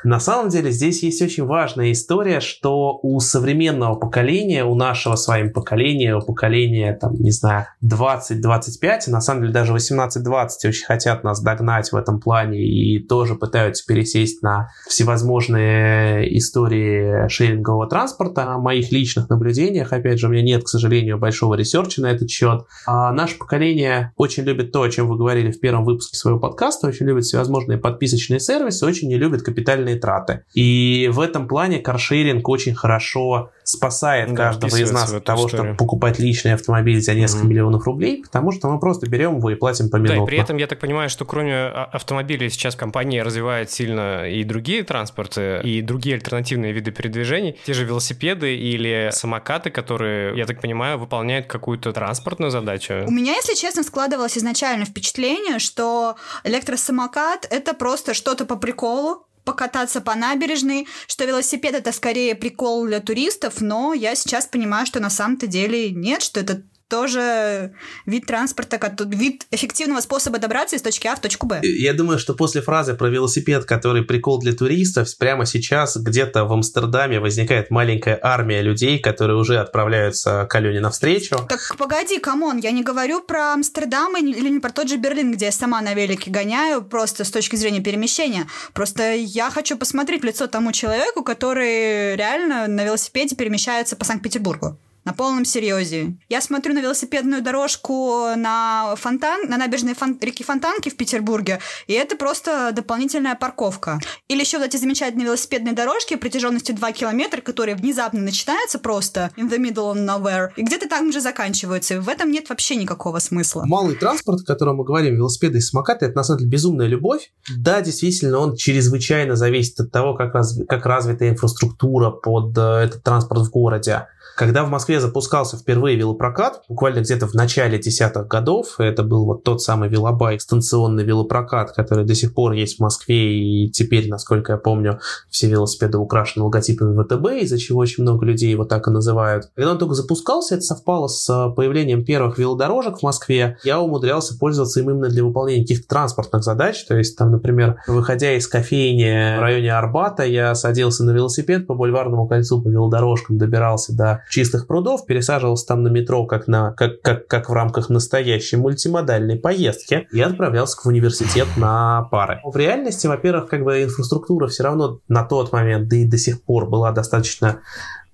На самом деле, здесь есть очень важная история, что у современного поколения, у нашего с вами поколения, у поколения, там, не знаю, 20-25, на самом деле даже 18-20 очень хотят нас догнать в этом плане и тоже пытаются пересесть на всевозможные истории шерингового транспорта. О моих личных наблюдениях, опять же, у меня нет, к сожалению, большого research'а на этот счет. А наше поколение очень любит то, о чем вы говорили в первом выпуске своего подкаста, очень любит всевозможные подписочные сервисы, очень не любит капитальные траты. И в этом плане каршеринг очень хорошо спасает да, каждого из нас от того, историю. чтобы покупать личный автомобиль за несколько mm-hmm. миллионов рублей, потому что мы просто берем его и платим по минуту. Да, и при этом я так понимаю, что кроме а, автомобилей сейчас компания развивает сильно и другие транспорты, и другие альтернативные виды передвижений, те же велосипеды или самокаты, которые, я так понимаю, выполняют какую-то транспортную задачу. У меня, если честно, складывалось изначально впечатление, что электросамокат — это просто что-то по приколу, покататься по набережной, что велосипед это скорее прикол для туристов, но я сейчас понимаю, что на самом-то деле нет, что это тоже вид транспорта, вид эффективного способа добраться из точки А в точку Б. Я думаю, что после фразы про велосипед, который прикол для туристов, прямо сейчас где-то в Амстердаме возникает маленькая армия людей, которые уже отправляются к Алене навстречу. Так погоди, come on, я не говорю про Амстердам или не про тот же Берлин, где я сама на велике гоняю, просто с точки зрения перемещения. Просто я хочу посмотреть лицо тому человеку, который реально на велосипеде перемещается по Санкт-Петербургу на полном серьезе. Я смотрю на велосипедную дорожку на фонтан, на набережной фон, реки Фонтанки в Петербурге, и это просто дополнительная парковка. Или еще вот эти замечательные велосипедные дорожки протяженностью 2 километра, которые внезапно начинаются просто in the middle of nowhere, и где-то там же заканчиваются. В этом нет вообще никакого смысла. Малый транспорт, о котором мы говорим, велосипеды и самокаты, это на самом деле безумная любовь. Да, действительно, он чрезвычайно зависит от того, как, раз, как развита инфраструктура под э, этот транспорт в городе. Когда в Москве запускался впервые велопрокат, буквально где-то в начале десятых годов, это был вот тот самый велобайк, станционный велопрокат, который до сих пор есть в Москве, и теперь, насколько я помню, все велосипеды украшены логотипами ВТБ, из-за чего очень много людей его так и называют. Когда он только запускался, это совпало с появлением первых велодорожек в Москве. Я умудрялся пользоваться им именно для выполнения каких-то транспортных задач, то есть там, например, выходя из кофейни в районе Арбата, я садился на велосипед по бульварному кольцу, по велодорожкам добирался до чистых прудов, пересаживался там на метро, как, на, как, как, как в рамках настоящей мультимодальной поездки, и отправлялся в университет на пары. В реальности, во-первых, как бы инфраструктура все равно на тот момент, да и до сих пор была достаточно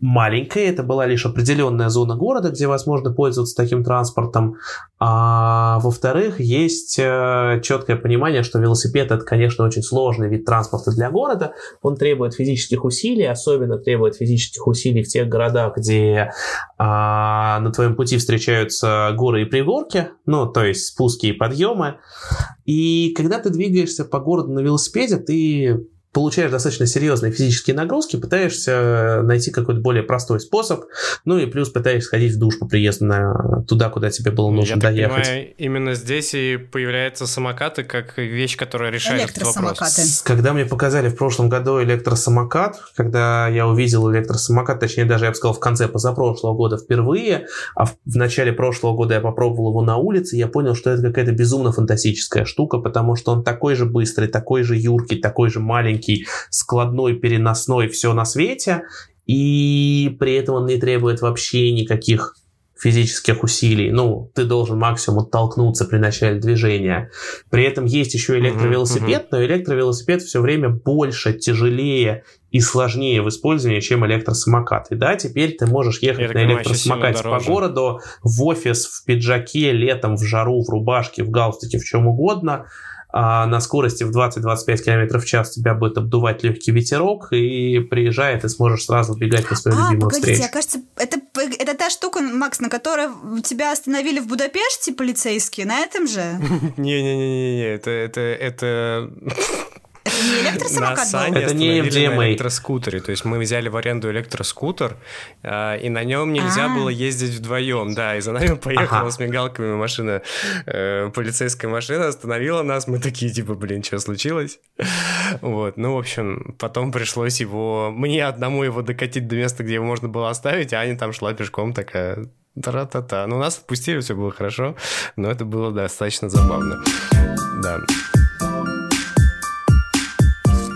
маленькая, это была лишь определенная зона города, где возможно пользоваться таким транспортом. А во-вторых, есть э, четкое понимание, что велосипед это, конечно, очень сложный вид транспорта для города. Он требует физических усилий, особенно требует физических усилий в тех городах, где а, на твоем пути встречаются горы и пригорки, ну, то есть спуски и подъемы. И когда ты двигаешься по городу на велосипеде, ты получаешь достаточно серьезные физические нагрузки, пытаешься э, найти какой-то более простой способ, ну и плюс пытаешься сходить в душ по приезду на туда, куда тебе было нужно Я доехать. Понимаю, именно здесь и появляются самокаты как вещь, которая решает этот вопрос. Когда мне показали в прошлом году электросамокат, когда я увидел электросамокат, точнее даже я бы сказал в конце позапрошлого года впервые, а в, в начале прошлого года я попробовал его на улице, я понял, что это какая-то безумно фантастическая штука, потому что он такой же быстрый, такой же юркий, такой же маленький, маленький, складной, переносной, все на свете, и при этом он не требует вообще никаких физических усилий. Ну, ты должен максимум оттолкнуться при начале движения. При этом есть еще электровелосипед, uh-huh. но электровелосипед все время больше, тяжелее и сложнее в использовании, чем электросамокат. И да, теперь ты можешь ехать Я на электросамокате по городу, в офис, в пиджаке, летом, в жару, в рубашке, в галстуке, в чем угодно – а на скорости в 20-25 км в час тебя будет обдувать легкий ветерок, и приезжая, ты сможешь сразу бегать на свою а, любимую погодите, встречу. А, кажется, это, это та штука, Макс, на которой тебя остановили в Будапеште полицейские, на этом же? Не-не-не, это, это, это не электросамокат на Сане Это не MDMA. на электроскутере. То есть мы взяли в аренду электроскутер, э, и на нем нельзя А-а-а. было ездить вдвоем. Да, и за нами поехала ага. с мигалками машина, э, полицейская машина, остановила нас. Мы такие, типа, блин, что случилось? Вот, ну, в общем, потом пришлось его... Мне одному его докатить до места, где его можно было оставить, а Аня там шла пешком такая... Тра-та-та. Ну, нас отпустили, все было хорошо, но это было достаточно забавно. Да.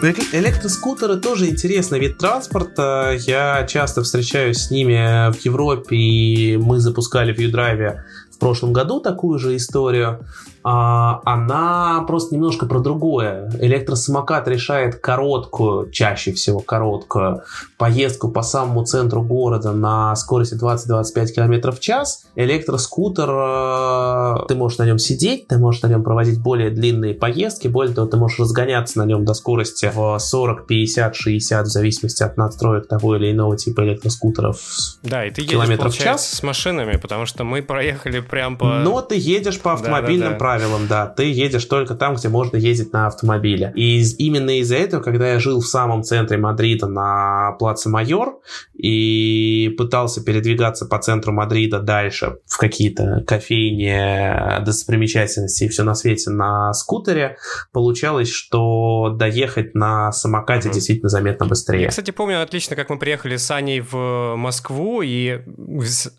Электроскутеры тоже интересный вид транспорта. Я часто встречаюсь с ними в Европе, и мы запускали в U-Drive в прошлом году такую же историю. А, она просто немножко про другое. Электросамокат решает короткую, чаще всего короткую, поездку по самому центру города на скорости 20-25 км в час. Электроскутер, э, ты можешь на нем сидеть, ты можешь на нем проводить более длинные поездки, более того, ты можешь разгоняться на нем до скорости в 40, 50, 60, в зависимости от настроек того или иного типа электроскутеров. Да, и ты едешь, в час. с машинами, потому что мы проехали прям по... Но ты едешь по автомобильным да, да, да. правилам, да. Ты едешь только там, где можно ездить на автомобиле. И именно из-за этого, когда я жил в самом центре Мадрида на Плаце Майор и пытался передвигаться по центру Мадрида дальше в какие-то кофейни, достопримечательности и все на свете на скутере, получалось, что доехать на самокате mm-hmm. действительно заметно быстрее. Я, кстати, помню отлично, как мы приехали с Аней в Москву и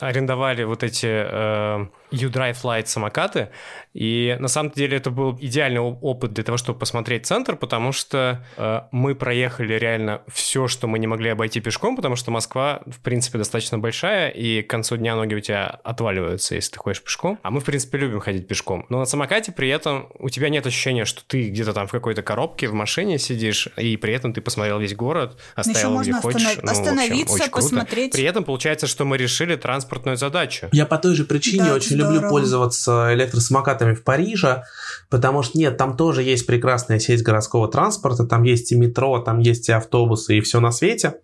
арендовали вот эти э, U-Drive Lite самокаты, и на самом деле это был идеальный опыт для того, чтобы посмотреть центр, потому что э, мы проехали реально все, что мы не могли обойти пешком, потому что Москва, в принципе, достаточно большая, и к концу дня ноги у тебя отваливаются, если ты ходишь пешком. А мы, в принципе, любим ходить пешком. Но на самокате при этом у тебя нет ощущения, что ты где-то там в какой-то коробке в машине сидишь, и при этом ты посмотрел весь город, оставил где хочешь. Останов... Ну, остановиться, общем, посмотреть. При этом получается, что мы решили транспортную задачу. Я по той же причине да, очень здорово. люблю пользоваться электросамокатами в Париже, потому что нет, там тоже есть прекрасная сеть городского транспорта, там есть и метро, там есть и автобусы, и все на свете.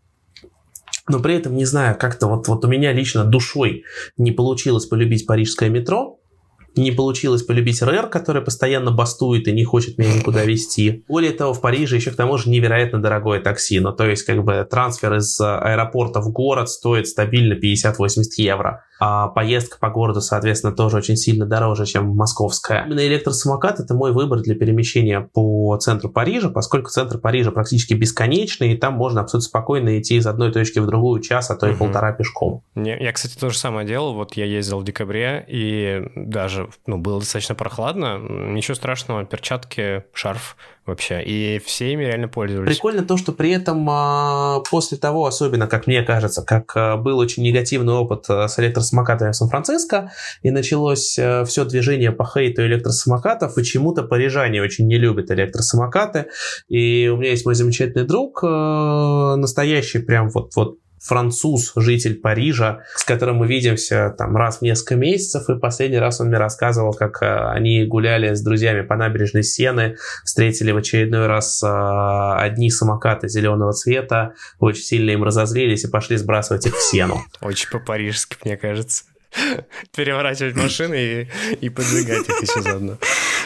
Но при этом, не знаю, как-то вот, вот у меня лично душой не получилось полюбить парижское метро, не получилось полюбить РЭР, который постоянно бастует и не хочет меня никуда везти. Более того, в Париже еще к тому же невероятно дорогое такси. Ну, то есть, как бы, трансфер из аэропорта в город стоит стабильно 50-80 евро а поездка по городу, соответственно, тоже очень сильно дороже, чем московская. Именно электросамокат — это мой выбор для перемещения по центру Парижа, поскольку центр Парижа практически бесконечный, и там можно абсолютно спокойно идти из одной точки в другую час, а то и угу. полтора пешком. Я, кстати, то же самое делал. Вот я ездил в декабре, и даже ну, было достаточно прохладно. Ничего страшного, перчатки, шарф вообще, и все ими реально пользовались. Прикольно то, что при этом а, после того, особенно, как мне кажется, как а, был очень негативный опыт а, с электросамокатами в Сан-Франциско, и началось все движение по хейту электросамокатов, почему-то парижане очень не любят электросамокаты, и у меня есть мой замечательный друг, настоящий прям вот, вот француз, житель Парижа, с которым мы видимся там раз в несколько месяцев, и последний раз он мне рассказывал, как э, они гуляли с друзьями по набережной Сены, встретили в очередной раз э, одни самокаты зеленого цвета, очень сильно им разозлились и пошли сбрасывать их в сену. Очень по-парижски, мне кажется. переворачивать машины и, и поджигать их еще заодно.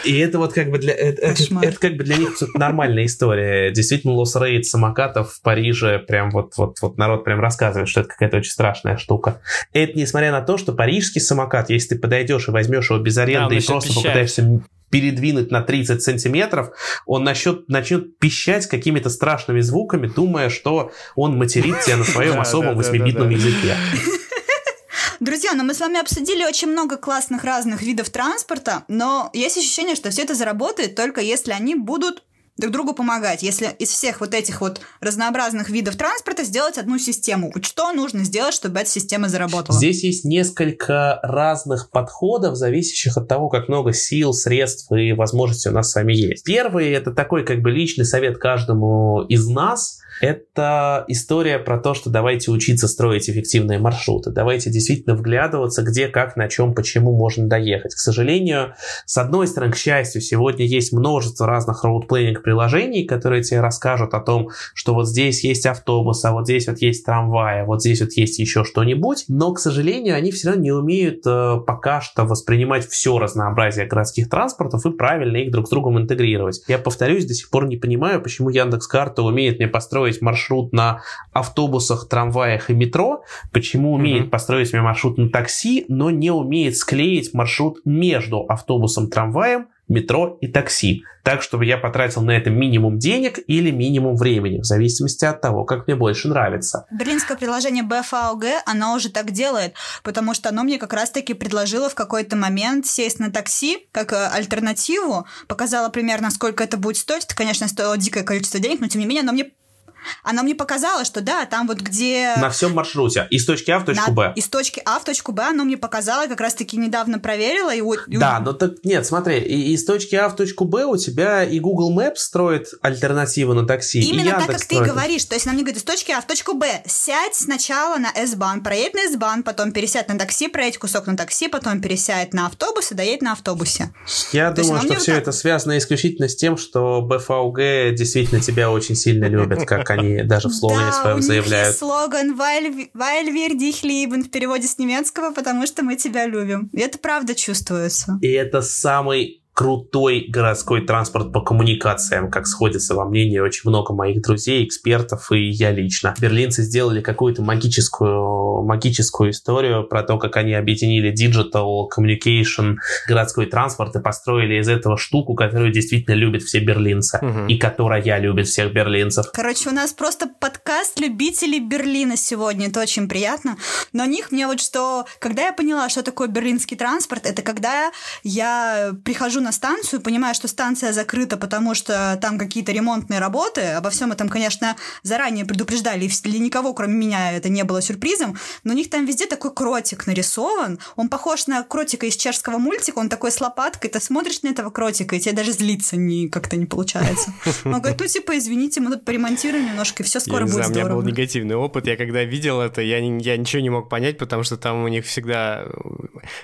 И это вот как бы для это, это, это как бы для них нормальная история. Действительно, лос рейд самокатов в Париже прям вот вот вот народ прям рассказывает, что это какая-то очень страшная штука. Это несмотря на то, что парижский самокат, если ты подойдешь и возьмешь его без аренды да, и просто пищать. попытаешься передвинуть на 30 сантиметров, он начнет, начнет пищать какими-то страшными звуками, думая, что он материт тебя на своем особом восьмибитном языке. Друзья, ну мы с вами обсудили очень много классных разных видов транспорта, но есть ощущение, что все это заработает только если они будут друг другу помогать. Если из всех вот этих вот разнообразных видов транспорта сделать одну систему, что нужно сделать, чтобы эта система заработала? Здесь есть несколько разных подходов, зависящих от того, как много сил, средств и возможностей у нас с вами есть. Первый — это такой как бы личный совет каждому из нас — это история про то, что давайте учиться строить эффективные маршруты, давайте действительно вглядываться, где, как, на чем, почему можно доехать. К сожалению, с одной стороны, к счастью, сегодня есть множество разных роудплейнинг приложений, которые тебе расскажут о том, что вот здесь есть автобус, а вот здесь вот есть трамвай, а вот здесь вот есть еще что-нибудь, но, к сожалению, они все равно не умеют э, пока что воспринимать все разнообразие городских транспортов и правильно их друг с другом интегрировать. Я повторюсь, до сих пор не понимаю, почему Яндекс.Карта умеет мне построить построить маршрут на автобусах, трамваях и метро, почему умеет mm-hmm. построить мне маршрут на такси, но не умеет склеить маршрут между автобусом, трамваем, метро и такси, так, чтобы я потратил на это минимум денег или минимум времени, в зависимости от того, как мне больше нравится. Берлинское приложение BFAOG, оно уже так делает, потому что оно мне как раз-таки предложило в какой-то момент сесть на такси как э, альтернативу, показало примерно, сколько это будет стоить. Это, конечно, стоило дикое количество денег, но тем не менее оно мне она мне показала, что да, там вот где... На всем маршруте. Из точки А в точку Б. Из точки А в точку Б оно мне показало, как раз-таки недавно проверила. И... Да, но так нет, смотри, из точки А в точку Б у тебя и Google Maps строит альтернативу на такси. Именно так, как строит... ты говоришь. То есть она мне говорит, из точки А в точку Б сядь сначала на S-бан, проедь на S-бан, потом пересядь на такси, проедь кусок на такси, потом пересядь на автобус и доедь на автобусе. Я То думаю, что все вот это связано исключительно с тем, что БФАУГ действительно тебя очень сильно любят, как они даже в слогане да, своем заявляют. Есть слоган «Вайль, Вайль Верди Хлибен» в переводе с немецкого, потому что мы тебя любим. И это правда чувствуется. И это самый крутой городской транспорт по коммуникациям, как сходится во мнении очень много моих друзей, экспертов и я лично. Берлинцы сделали какую-то магическую, магическую историю про то, как они объединили digital, communication, городской транспорт и построили из этого штуку, которую действительно любят все берлинцы угу. и которая любит всех берлинцев. Короче, у нас просто подкаст любителей Берлина сегодня, это очень приятно. Но у них мне вот что, когда я поняла, что такое берлинский транспорт, это когда я прихожу на станцию, понимая, что станция закрыта, потому что там какие-то ремонтные работы. Обо всем этом, конечно, заранее предупреждали, и для никого, кроме меня, это не было сюрпризом. Но у них там везде такой кротик нарисован. Он похож на кротика из чешского мультика, он такой с лопаткой. Ты смотришь на этого кротика, и тебе даже злиться не, как-то не получается. Он говорит, ну, типа, извините, мы тут поремонтируем немножко, и все скоро будет здорово. У меня был негативный опыт. Я когда видел это, я, я ничего не мог понять, потому что там у них всегда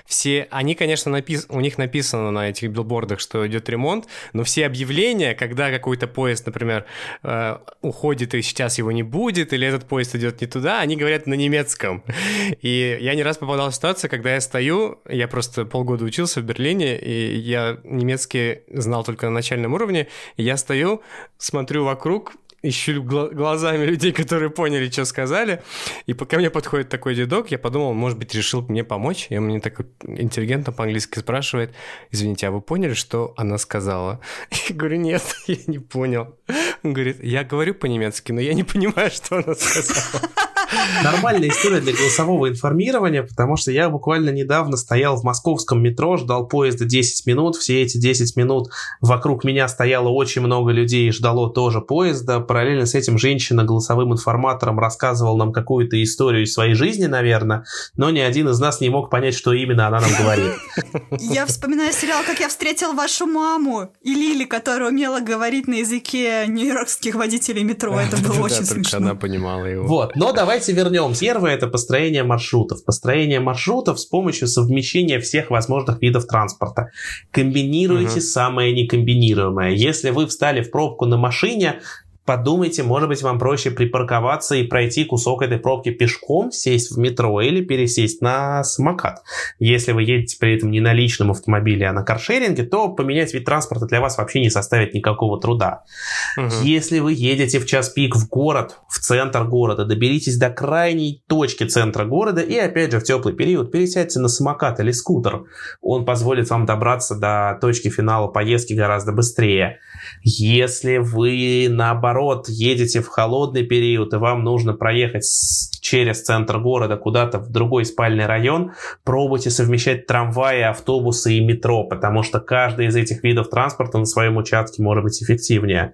все... Они, конечно, напис... у них написано на этих билбордах билбордах, что идет ремонт, но все объявления, когда какой-то поезд, например, э, уходит и сейчас его не будет, или этот поезд идет не туда, они говорят на немецком. И я не раз попадал в ситуацию, когда я стою, я просто полгода учился в Берлине, и я немецкий знал только на начальном уровне, и я стою, смотрю вокруг, ищу глазами людей, которые поняли, что сказали. И ко мне подходит такой дедок, я подумал, может быть, решил мне помочь. И он мне так интеллигентно по-английски спрашивает, извините, а вы поняли, что она сказала? Я говорю, нет, я не понял. Он говорит, я говорю по-немецки, но я не понимаю, что она сказала. Нормальная история для голосового информирования, потому что я буквально недавно стоял в московском метро, ждал поезда 10 минут. Все эти 10 минут вокруг меня стояло очень много людей и ждало тоже поезда. Параллельно с этим женщина голосовым информатором рассказывала нам какую-то историю из своей жизни, наверное, но ни один из нас не мог понять, что именно она нам говорит. Я вспоминаю сериал «Как я встретил вашу маму» и Лили, которая умела говорить на языке нью-йоркских водителей метро. Это было очень смешно. она понимала его. Вот, но давайте давайте вернемся. Первое – это построение маршрутов. Построение маршрутов с помощью совмещения всех возможных видов транспорта. Комбинируйте угу. самое некомбинируемое. Если вы встали в пробку на машине, подумайте, может быть, вам проще припарковаться и пройти кусок этой пробки пешком, сесть в метро или пересесть на самокат. Если вы едете при этом не на личном автомобиле, а на каршеринге, то поменять вид транспорта для вас вообще не составит никакого труда. Угу. Если вы едете в час пик в город, в центр города, доберитесь до крайней точки центра города и, опять же, в теплый период пересядьте на самокат или скутер. Он позволит вам добраться до точки финала поездки гораздо быстрее. Если вы, наоборот, едете в холодный период, и вам нужно проехать через центр города куда-то в другой спальный район, пробуйте совмещать трамваи, автобусы и метро, потому что каждый из этих видов транспорта на своем участке может быть эффективнее.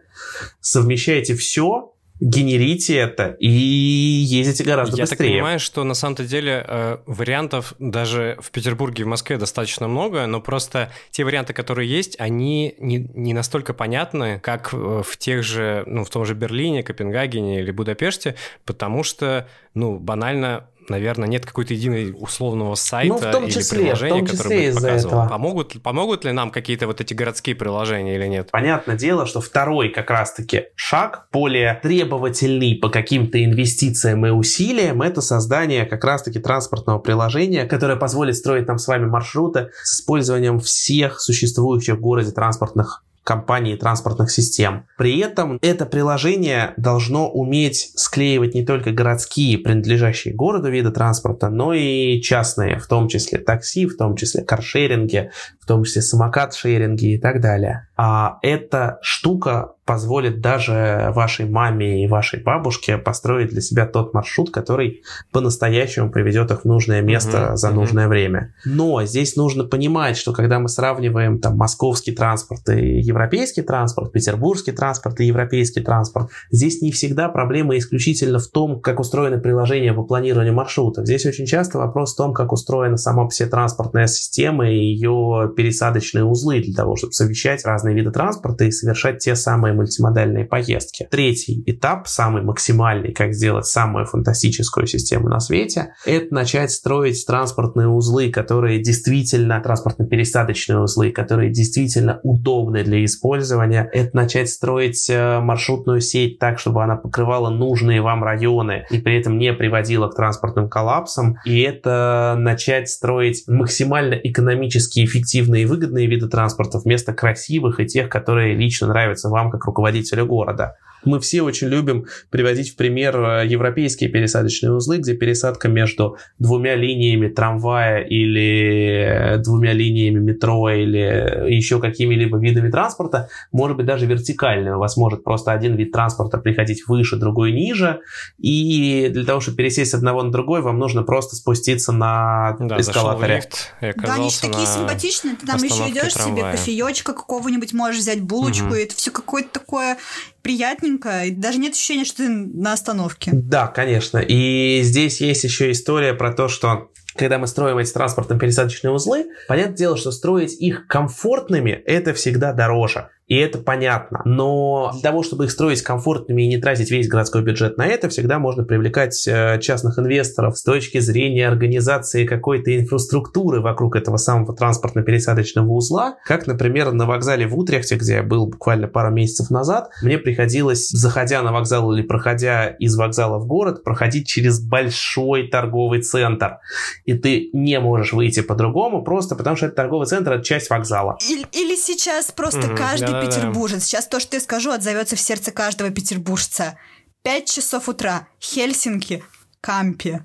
Совмещайте все, генерите это и ездите гораздо Я быстрее. Я так понимаю, что на самом-то деле э, вариантов даже в Петербурге и в Москве достаточно много, но просто те варианты, которые есть, они не, не настолько понятны, как в тех же, ну, в том же Берлине, Копенгагене или Будапеште, потому что, ну, банально наверное, нет какой-то единой условного сайта ну, в том числе, или приложения, которое бы показывало. Помогут, помогут ли нам какие-то вот эти городские приложения или нет? Понятное дело, что второй как раз-таки шаг, более требовательный по каким-то инвестициям и усилиям, это создание как раз-таки транспортного приложения, которое позволит строить нам с вами маршруты с использованием всех существующих в городе транспортных компаний транспортных систем. При этом это приложение должно уметь склеивать не только городские, принадлежащие городу виды транспорта, но и частные, в том числе такси, в том числе каршеринги, в том числе самокат-шеринги и так далее. А эта штука позволит даже вашей маме и вашей бабушке построить для себя тот маршрут, который по-настоящему приведет их в нужное место uh-huh, за нужное время. Но здесь нужно понимать, что когда мы сравниваем там московский транспорт и европейский транспорт, петербургский транспорт и европейский транспорт, здесь не всегда проблема исключительно в том, как устроено приложение по планированию маршрутов. Здесь очень часто вопрос в том, как устроена сама все транспортная система и ее пересадочные узлы для того, чтобы совмещать разные виды транспорта и совершать те самые мультимодальные поездки. Третий этап, самый максимальный, как сделать самую фантастическую систему на свете, это начать строить транспортные узлы, которые действительно, транспортно-пересадочные узлы, которые действительно удобны для использования. Это начать строить э, маршрутную сеть так, чтобы она покрывала нужные вам районы и при этом не приводила к транспортным коллапсам. И это начать строить максимально экономически эффективные и выгодные виды транспорта вместо красивых и тех, которые лично нравятся вам как руководителя города. Мы все очень любим приводить в пример э, европейские пересадочные узлы, где пересадка между двумя линиями трамвая или э, двумя линиями метро или еще какими-либо видами транспорта может быть даже вертикальной. У вас может просто один вид транспорта приходить выше, другой ниже. И для того, чтобы пересесть с одного на другой, вам нужно просто спуститься на да, эскалаторе. Лифт да, они же такие симпатичные. Ты там еще идешь трамвая. себе кофеечка какого-нибудь можешь взять, булочку, угу. и это все какое-то такое приятненько, и даже нет ощущения, что ты на остановке. Да, конечно. И здесь есть еще история про то, что когда мы строим эти транспортно-пересадочные узлы, понятное дело, что строить их комфортными – это всегда дороже. И это понятно. Но для того, чтобы их строить комфортными и не тратить весь городской бюджет на это, всегда можно привлекать э, частных инвесторов с точки зрения организации какой-то инфраструктуры вокруг этого самого транспортно-пересадочного узла. Как, например, на вокзале в Утрехте, где я был буквально пару месяцев назад, мне приходилось, заходя на вокзал или проходя из вокзала в город, проходить через большой торговый центр. И ты не можешь выйти по-другому, просто потому что это торговый центр, это часть вокзала. Или, или сейчас просто mm-hmm, каждый да, петербуржец, сейчас то, что я скажу, отзовется в сердце каждого петербуржца. Пять часов утра, Хельсинки, Кампи.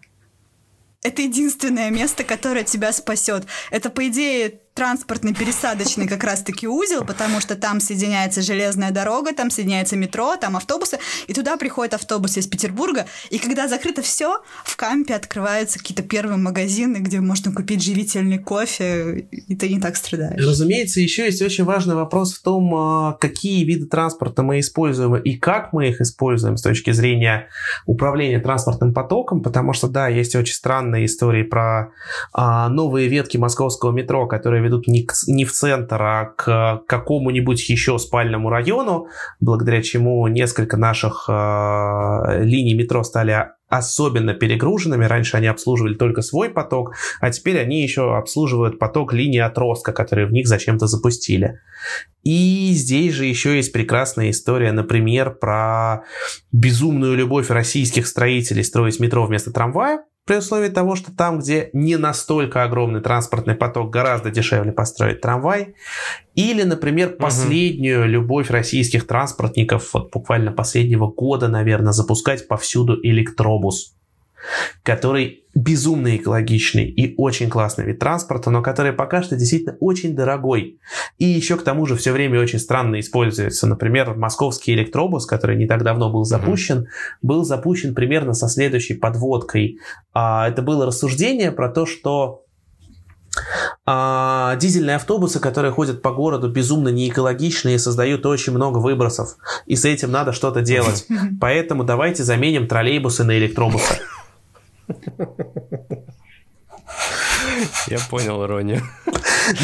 Это единственное место, которое тебя спасет. Это, по идее, транспортный пересадочный как раз-таки узел, потому что там соединяется железная дорога, там соединяется метро, там автобусы, и туда приходит автобус из Петербурга, и когда закрыто все, в кампе открываются какие-то первые магазины, где можно купить живительный кофе, и ты не так страдаешь. Разумеется, еще есть очень важный вопрос в том, а, какие виды транспорта мы используем и как мы их используем с точки зрения управления транспортным потоком, потому что, да, есть очень странные истории про а, новые ветки московского метро, которые ведут не, к, не в центр, а к какому-нибудь еще спальному району, благодаря чему несколько наших э, линий метро стали особенно перегруженными. Раньше они обслуживали только свой поток, а теперь они еще обслуживают поток линии отростка, которые в них зачем-то запустили. И здесь же еще есть прекрасная история, например, про безумную любовь российских строителей строить метро вместо трамвая при условии того, что там, где не настолько огромный транспортный поток, гораздо дешевле построить трамвай. Или, например, последнюю угу. любовь российских транспортников, вот буквально последнего года, наверное, запускать повсюду электробус который безумно экологичный и очень классный вид транспорта, но который пока что действительно очень дорогой. И еще к тому же все время очень странно используется. Например, московский электробус, который не так давно был запущен, mm-hmm. был запущен примерно со следующей подводкой. А, это было рассуждение про то, что а, дизельные автобусы, которые ходят по городу, безумно неэкологичные и создают очень много выбросов. И с этим надо что-то делать. Поэтому давайте заменим троллейбусы на электробусы. Я понял иронию.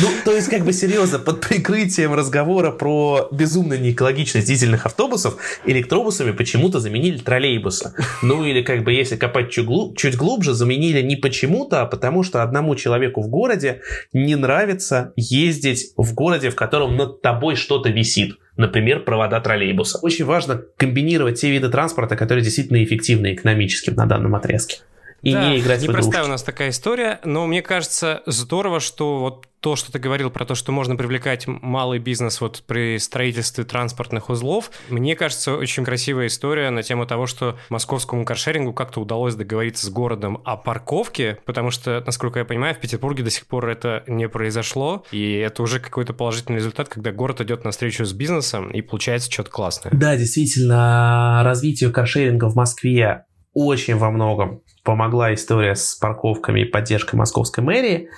Ну, то есть, как бы серьезно, под прикрытием разговора про безумно неэкологичность дизельных автобусов электробусами почему-то заменили троллейбусы. Ну, или как бы, если копать чуть, глуб, чуть глубже, заменили не почему-то, а потому что одному человеку в городе не нравится ездить в городе, в котором над тобой что-то висит например, провода троллейбуса. Очень важно комбинировать те виды транспорта, которые действительно эффективны экономически на данном отрезке и да, не играть непростая в игрушки. у нас такая история, но мне кажется здорово, что вот то, что ты говорил про то, что можно привлекать малый бизнес вот при строительстве транспортных узлов, мне кажется, очень красивая история на тему того, что московскому каршерингу как-то удалось договориться с городом о парковке, потому что, насколько я понимаю, в Петербурге до сих пор это не произошло, и это уже какой-то положительный результат, когда город идет навстречу с бизнесом, и получается что-то классное. Да, действительно, развитию каршеринга в Москве очень во многом помогла история с парковками и поддержкой московской мэрии.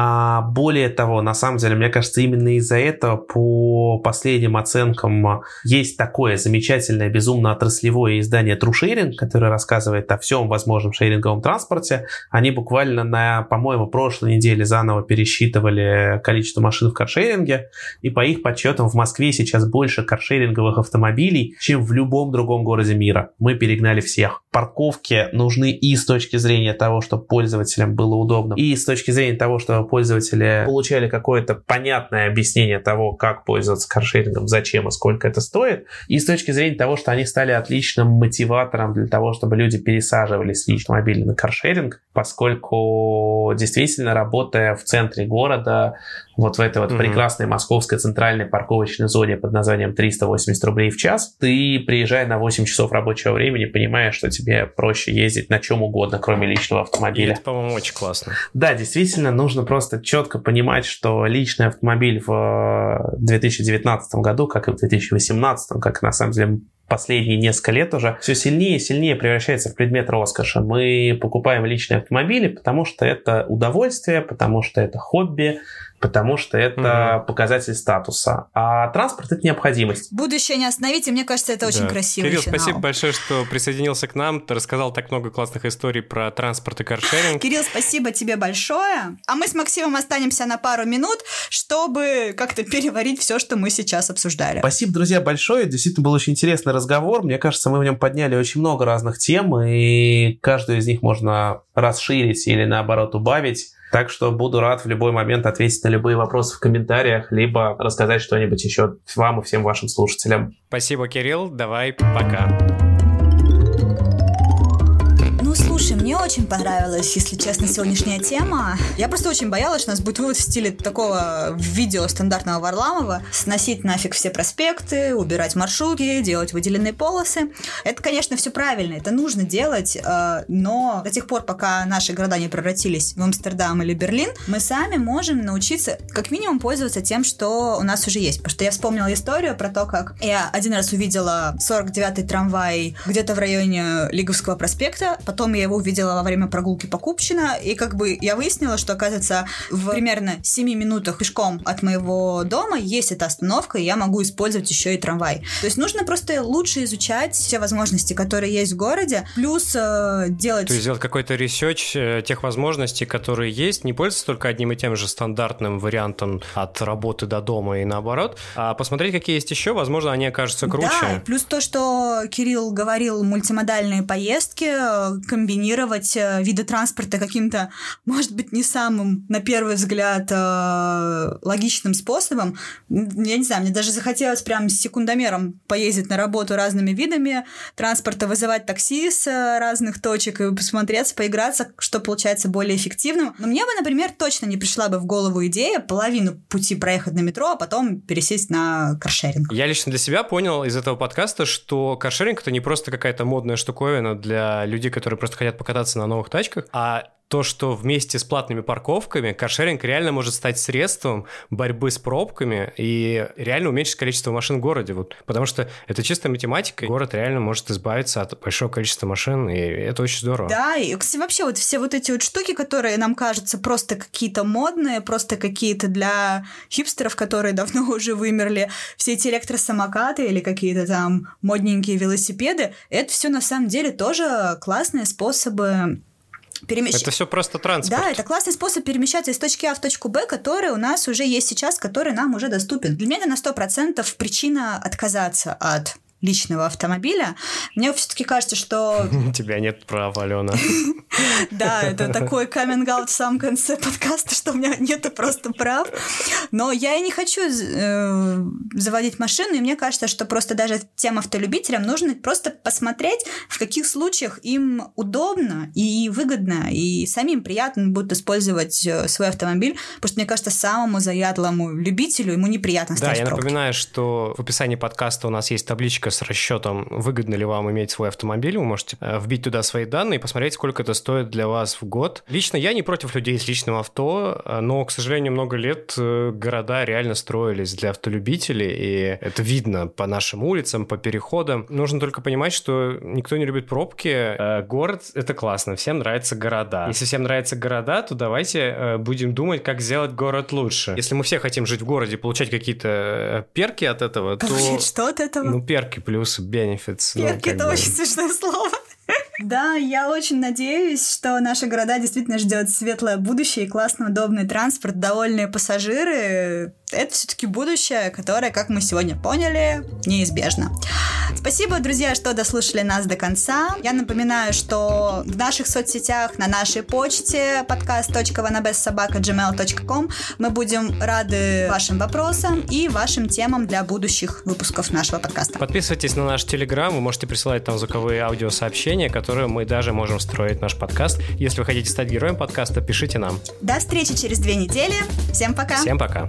А более того, на самом деле, мне кажется, именно из-за этого по последним оценкам есть такое замечательное, безумно отраслевое издание True которое рассказывает о всем возможном шеринговом транспорте. Они буквально на, по-моему, прошлой неделе заново пересчитывали количество машин в каршеринге, и по их подсчетам в Москве сейчас больше каршеринговых автомобилей, чем в любом другом городе мира. Мы перегнали всех. Парковки нужны и с точки зрения того, чтобы пользователям было удобно, и с точки зрения того, что пользователи получали какое-то понятное объяснение того, как пользоваться каршерингом, зачем и сколько это стоит, и с точки зрения того, что они стали отличным мотиватором для того, чтобы люди пересаживались с личного мобиля на каршеринг, поскольку действительно работая в центре города, вот в этой вот mm-hmm. прекрасной московской центральной парковочной зоне под названием 380 рублей в час, ты, приезжая на 8 часов рабочего времени, понимаешь, что тебе проще ездить на чем угодно, кроме личного автомобиля. И это, по-моему, очень классно. Да, действительно, нужно просто четко понимать, что личный автомобиль в 2019 году, как и в 2018, как на самом деле последние несколько лет уже все сильнее и сильнее превращается в предмет роскоши. Мы покупаем личные автомобили, потому что это удовольствие, потому что это хобби, потому что это угу. показатель статуса. А транспорт — это необходимость. Будущее не остановите, мне кажется, это очень да. красиво. Кирилл, финал. спасибо большое, что присоединился к нам. Ты рассказал так много классных историй про транспорт и каршеринг. Кирилл, спасибо тебе большое. А мы с Максимом останемся на пару минут, чтобы как-то переварить все, что мы сейчас обсуждали. Спасибо, друзья, большое. Действительно был очень интересный разговор. Мне кажется, мы в нем подняли очень много разных тем, и каждую из них можно расширить или, наоборот, убавить. Так что буду рад в любой момент ответить на любые вопросы в комментариях, либо рассказать что-нибудь еще вам и всем вашим слушателям. Спасибо, Кирилл. Давай, пока. Очень понравилась, если честно, сегодняшняя тема. Я просто очень боялась, что у нас будет вывод в стиле такого видео стандартного Варламова. Сносить нафиг все проспекты, убирать маршрутки, делать выделенные полосы. Это, конечно, все правильно, это нужно делать, э, но до тех пор, пока наши города не превратились в Амстердам или Берлин, мы сами можем научиться как минимум пользоваться тем, что у нас уже есть. Потому что я вспомнила историю про то, как я один раз увидела 49-й трамвай где-то в районе Лиговского проспекта, потом я его увидела во время прогулки по Купчино, и как бы я выяснила, что, оказывается, в примерно 7 минутах пешком от моего дома есть эта остановка, и я могу использовать еще и трамвай. То есть нужно просто лучше изучать все возможности, которые есть в городе, плюс э, делать... То есть сделать какой-то research э, тех возможностей, которые есть, не пользоваться только одним и тем же стандартным вариантом от работы до дома и наоборот, а посмотреть, какие есть еще, возможно, они окажутся круче. Да, плюс то, что Кирилл говорил, мультимодальные поездки, э, комбинировать э, виды транспорта каким-то, может быть, не самым, на первый взгляд, э, логичным способом. Я не знаю, мне даже захотелось прям с секундомером поездить на работу разными видами транспорта, вызывать такси с разных точек и посмотреться, поиграться, что получается более эффективным. Но мне бы, например, точно не пришла бы в голову идея половину пути проехать на метро, а потом пересесть на каршеринг. Я лично для себя понял из этого подкаста, что каршеринг это не просто какая-то модная штуковина для людей, которые просто хотят покататься на новых тачках, а то, что вместе с платными парковками каршеринг реально может стать средством борьбы с пробками и реально уменьшить количество машин в городе. Вот, потому что это чистая математика, город реально может избавиться от большого количества машин, и это очень здорово. Да, и, вообще вот все вот эти вот штуки, которые нам кажутся просто какие-то модные, просто какие-то для хипстеров, которые давно уже вымерли, все эти электросамокаты или какие-то там модненькие велосипеды, это все на самом деле тоже классные способы Перемещ... Это все просто транспорт. Да, это классный способ перемещаться из точки А в точку Б, который у нас уже есть сейчас, который нам уже доступен. Для меня это на 100% причина отказаться от личного автомобиля. Мне все-таки кажется, что... У тебя нет права, Алена. Да, это такой каминг в самом конце подкаста, что у меня нету просто прав. Но я и не хочу э, заводить машину, и мне кажется, что просто даже тем автолюбителям нужно просто посмотреть, в каких случаях им удобно и выгодно, и самим приятно будет использовать э, свой автомобиль, потому что, мне кажется, самому заядлому любителю ему неприятно Да, я напоминаю, что в описании подкаста у нас есть табличка с расчетом, выгодно ли вам иметь свой автомобиль, вы можете э, вбить туда свои данные и посмотреть, сколько это стоит для вас в год. Лично я не против людей с личным авто, э, но, к сожалению, много лет э, города реально строились для автолюбителей, и это видно по нашим улицам, по переходам. Нужно только понимать, что никто не любит пробки. Город — это классно, всем нравятся города. Если всем нравятся города, то давайте будем думать, как сделать город лучше. Если мы все хотим жить в городе, получать какие-то перки от этого, то... Что от этого? Ну, перки плюс benefits. Перки ну, это бы... очень смешное слово. Да, я очень надеюсь, что наши города действительно ждет светлое будущее и классный, удобный транспорт, довольные пассажиры. Это все-таки будущее, которое, как мы сегодня поняли, неизбежно. Спасибо, друзья, что дослушали нас до конца. Я напоминаю, что в наших соцсетях, на нашей почте podcast.vanabessobaka.gmail.com мы будем рады вашим вопросам и вашим темам для будущих выпусков нашего подкаста. Подписывайтесь на наш телеграм, вы можете присылать там звуковые аудиосообщения, которые которые мы даже можем встроить в наш подкаст. Если вы хотите стать героем подкаста, пишите нам. До встречи через две недели. Всем пока. Всем пока.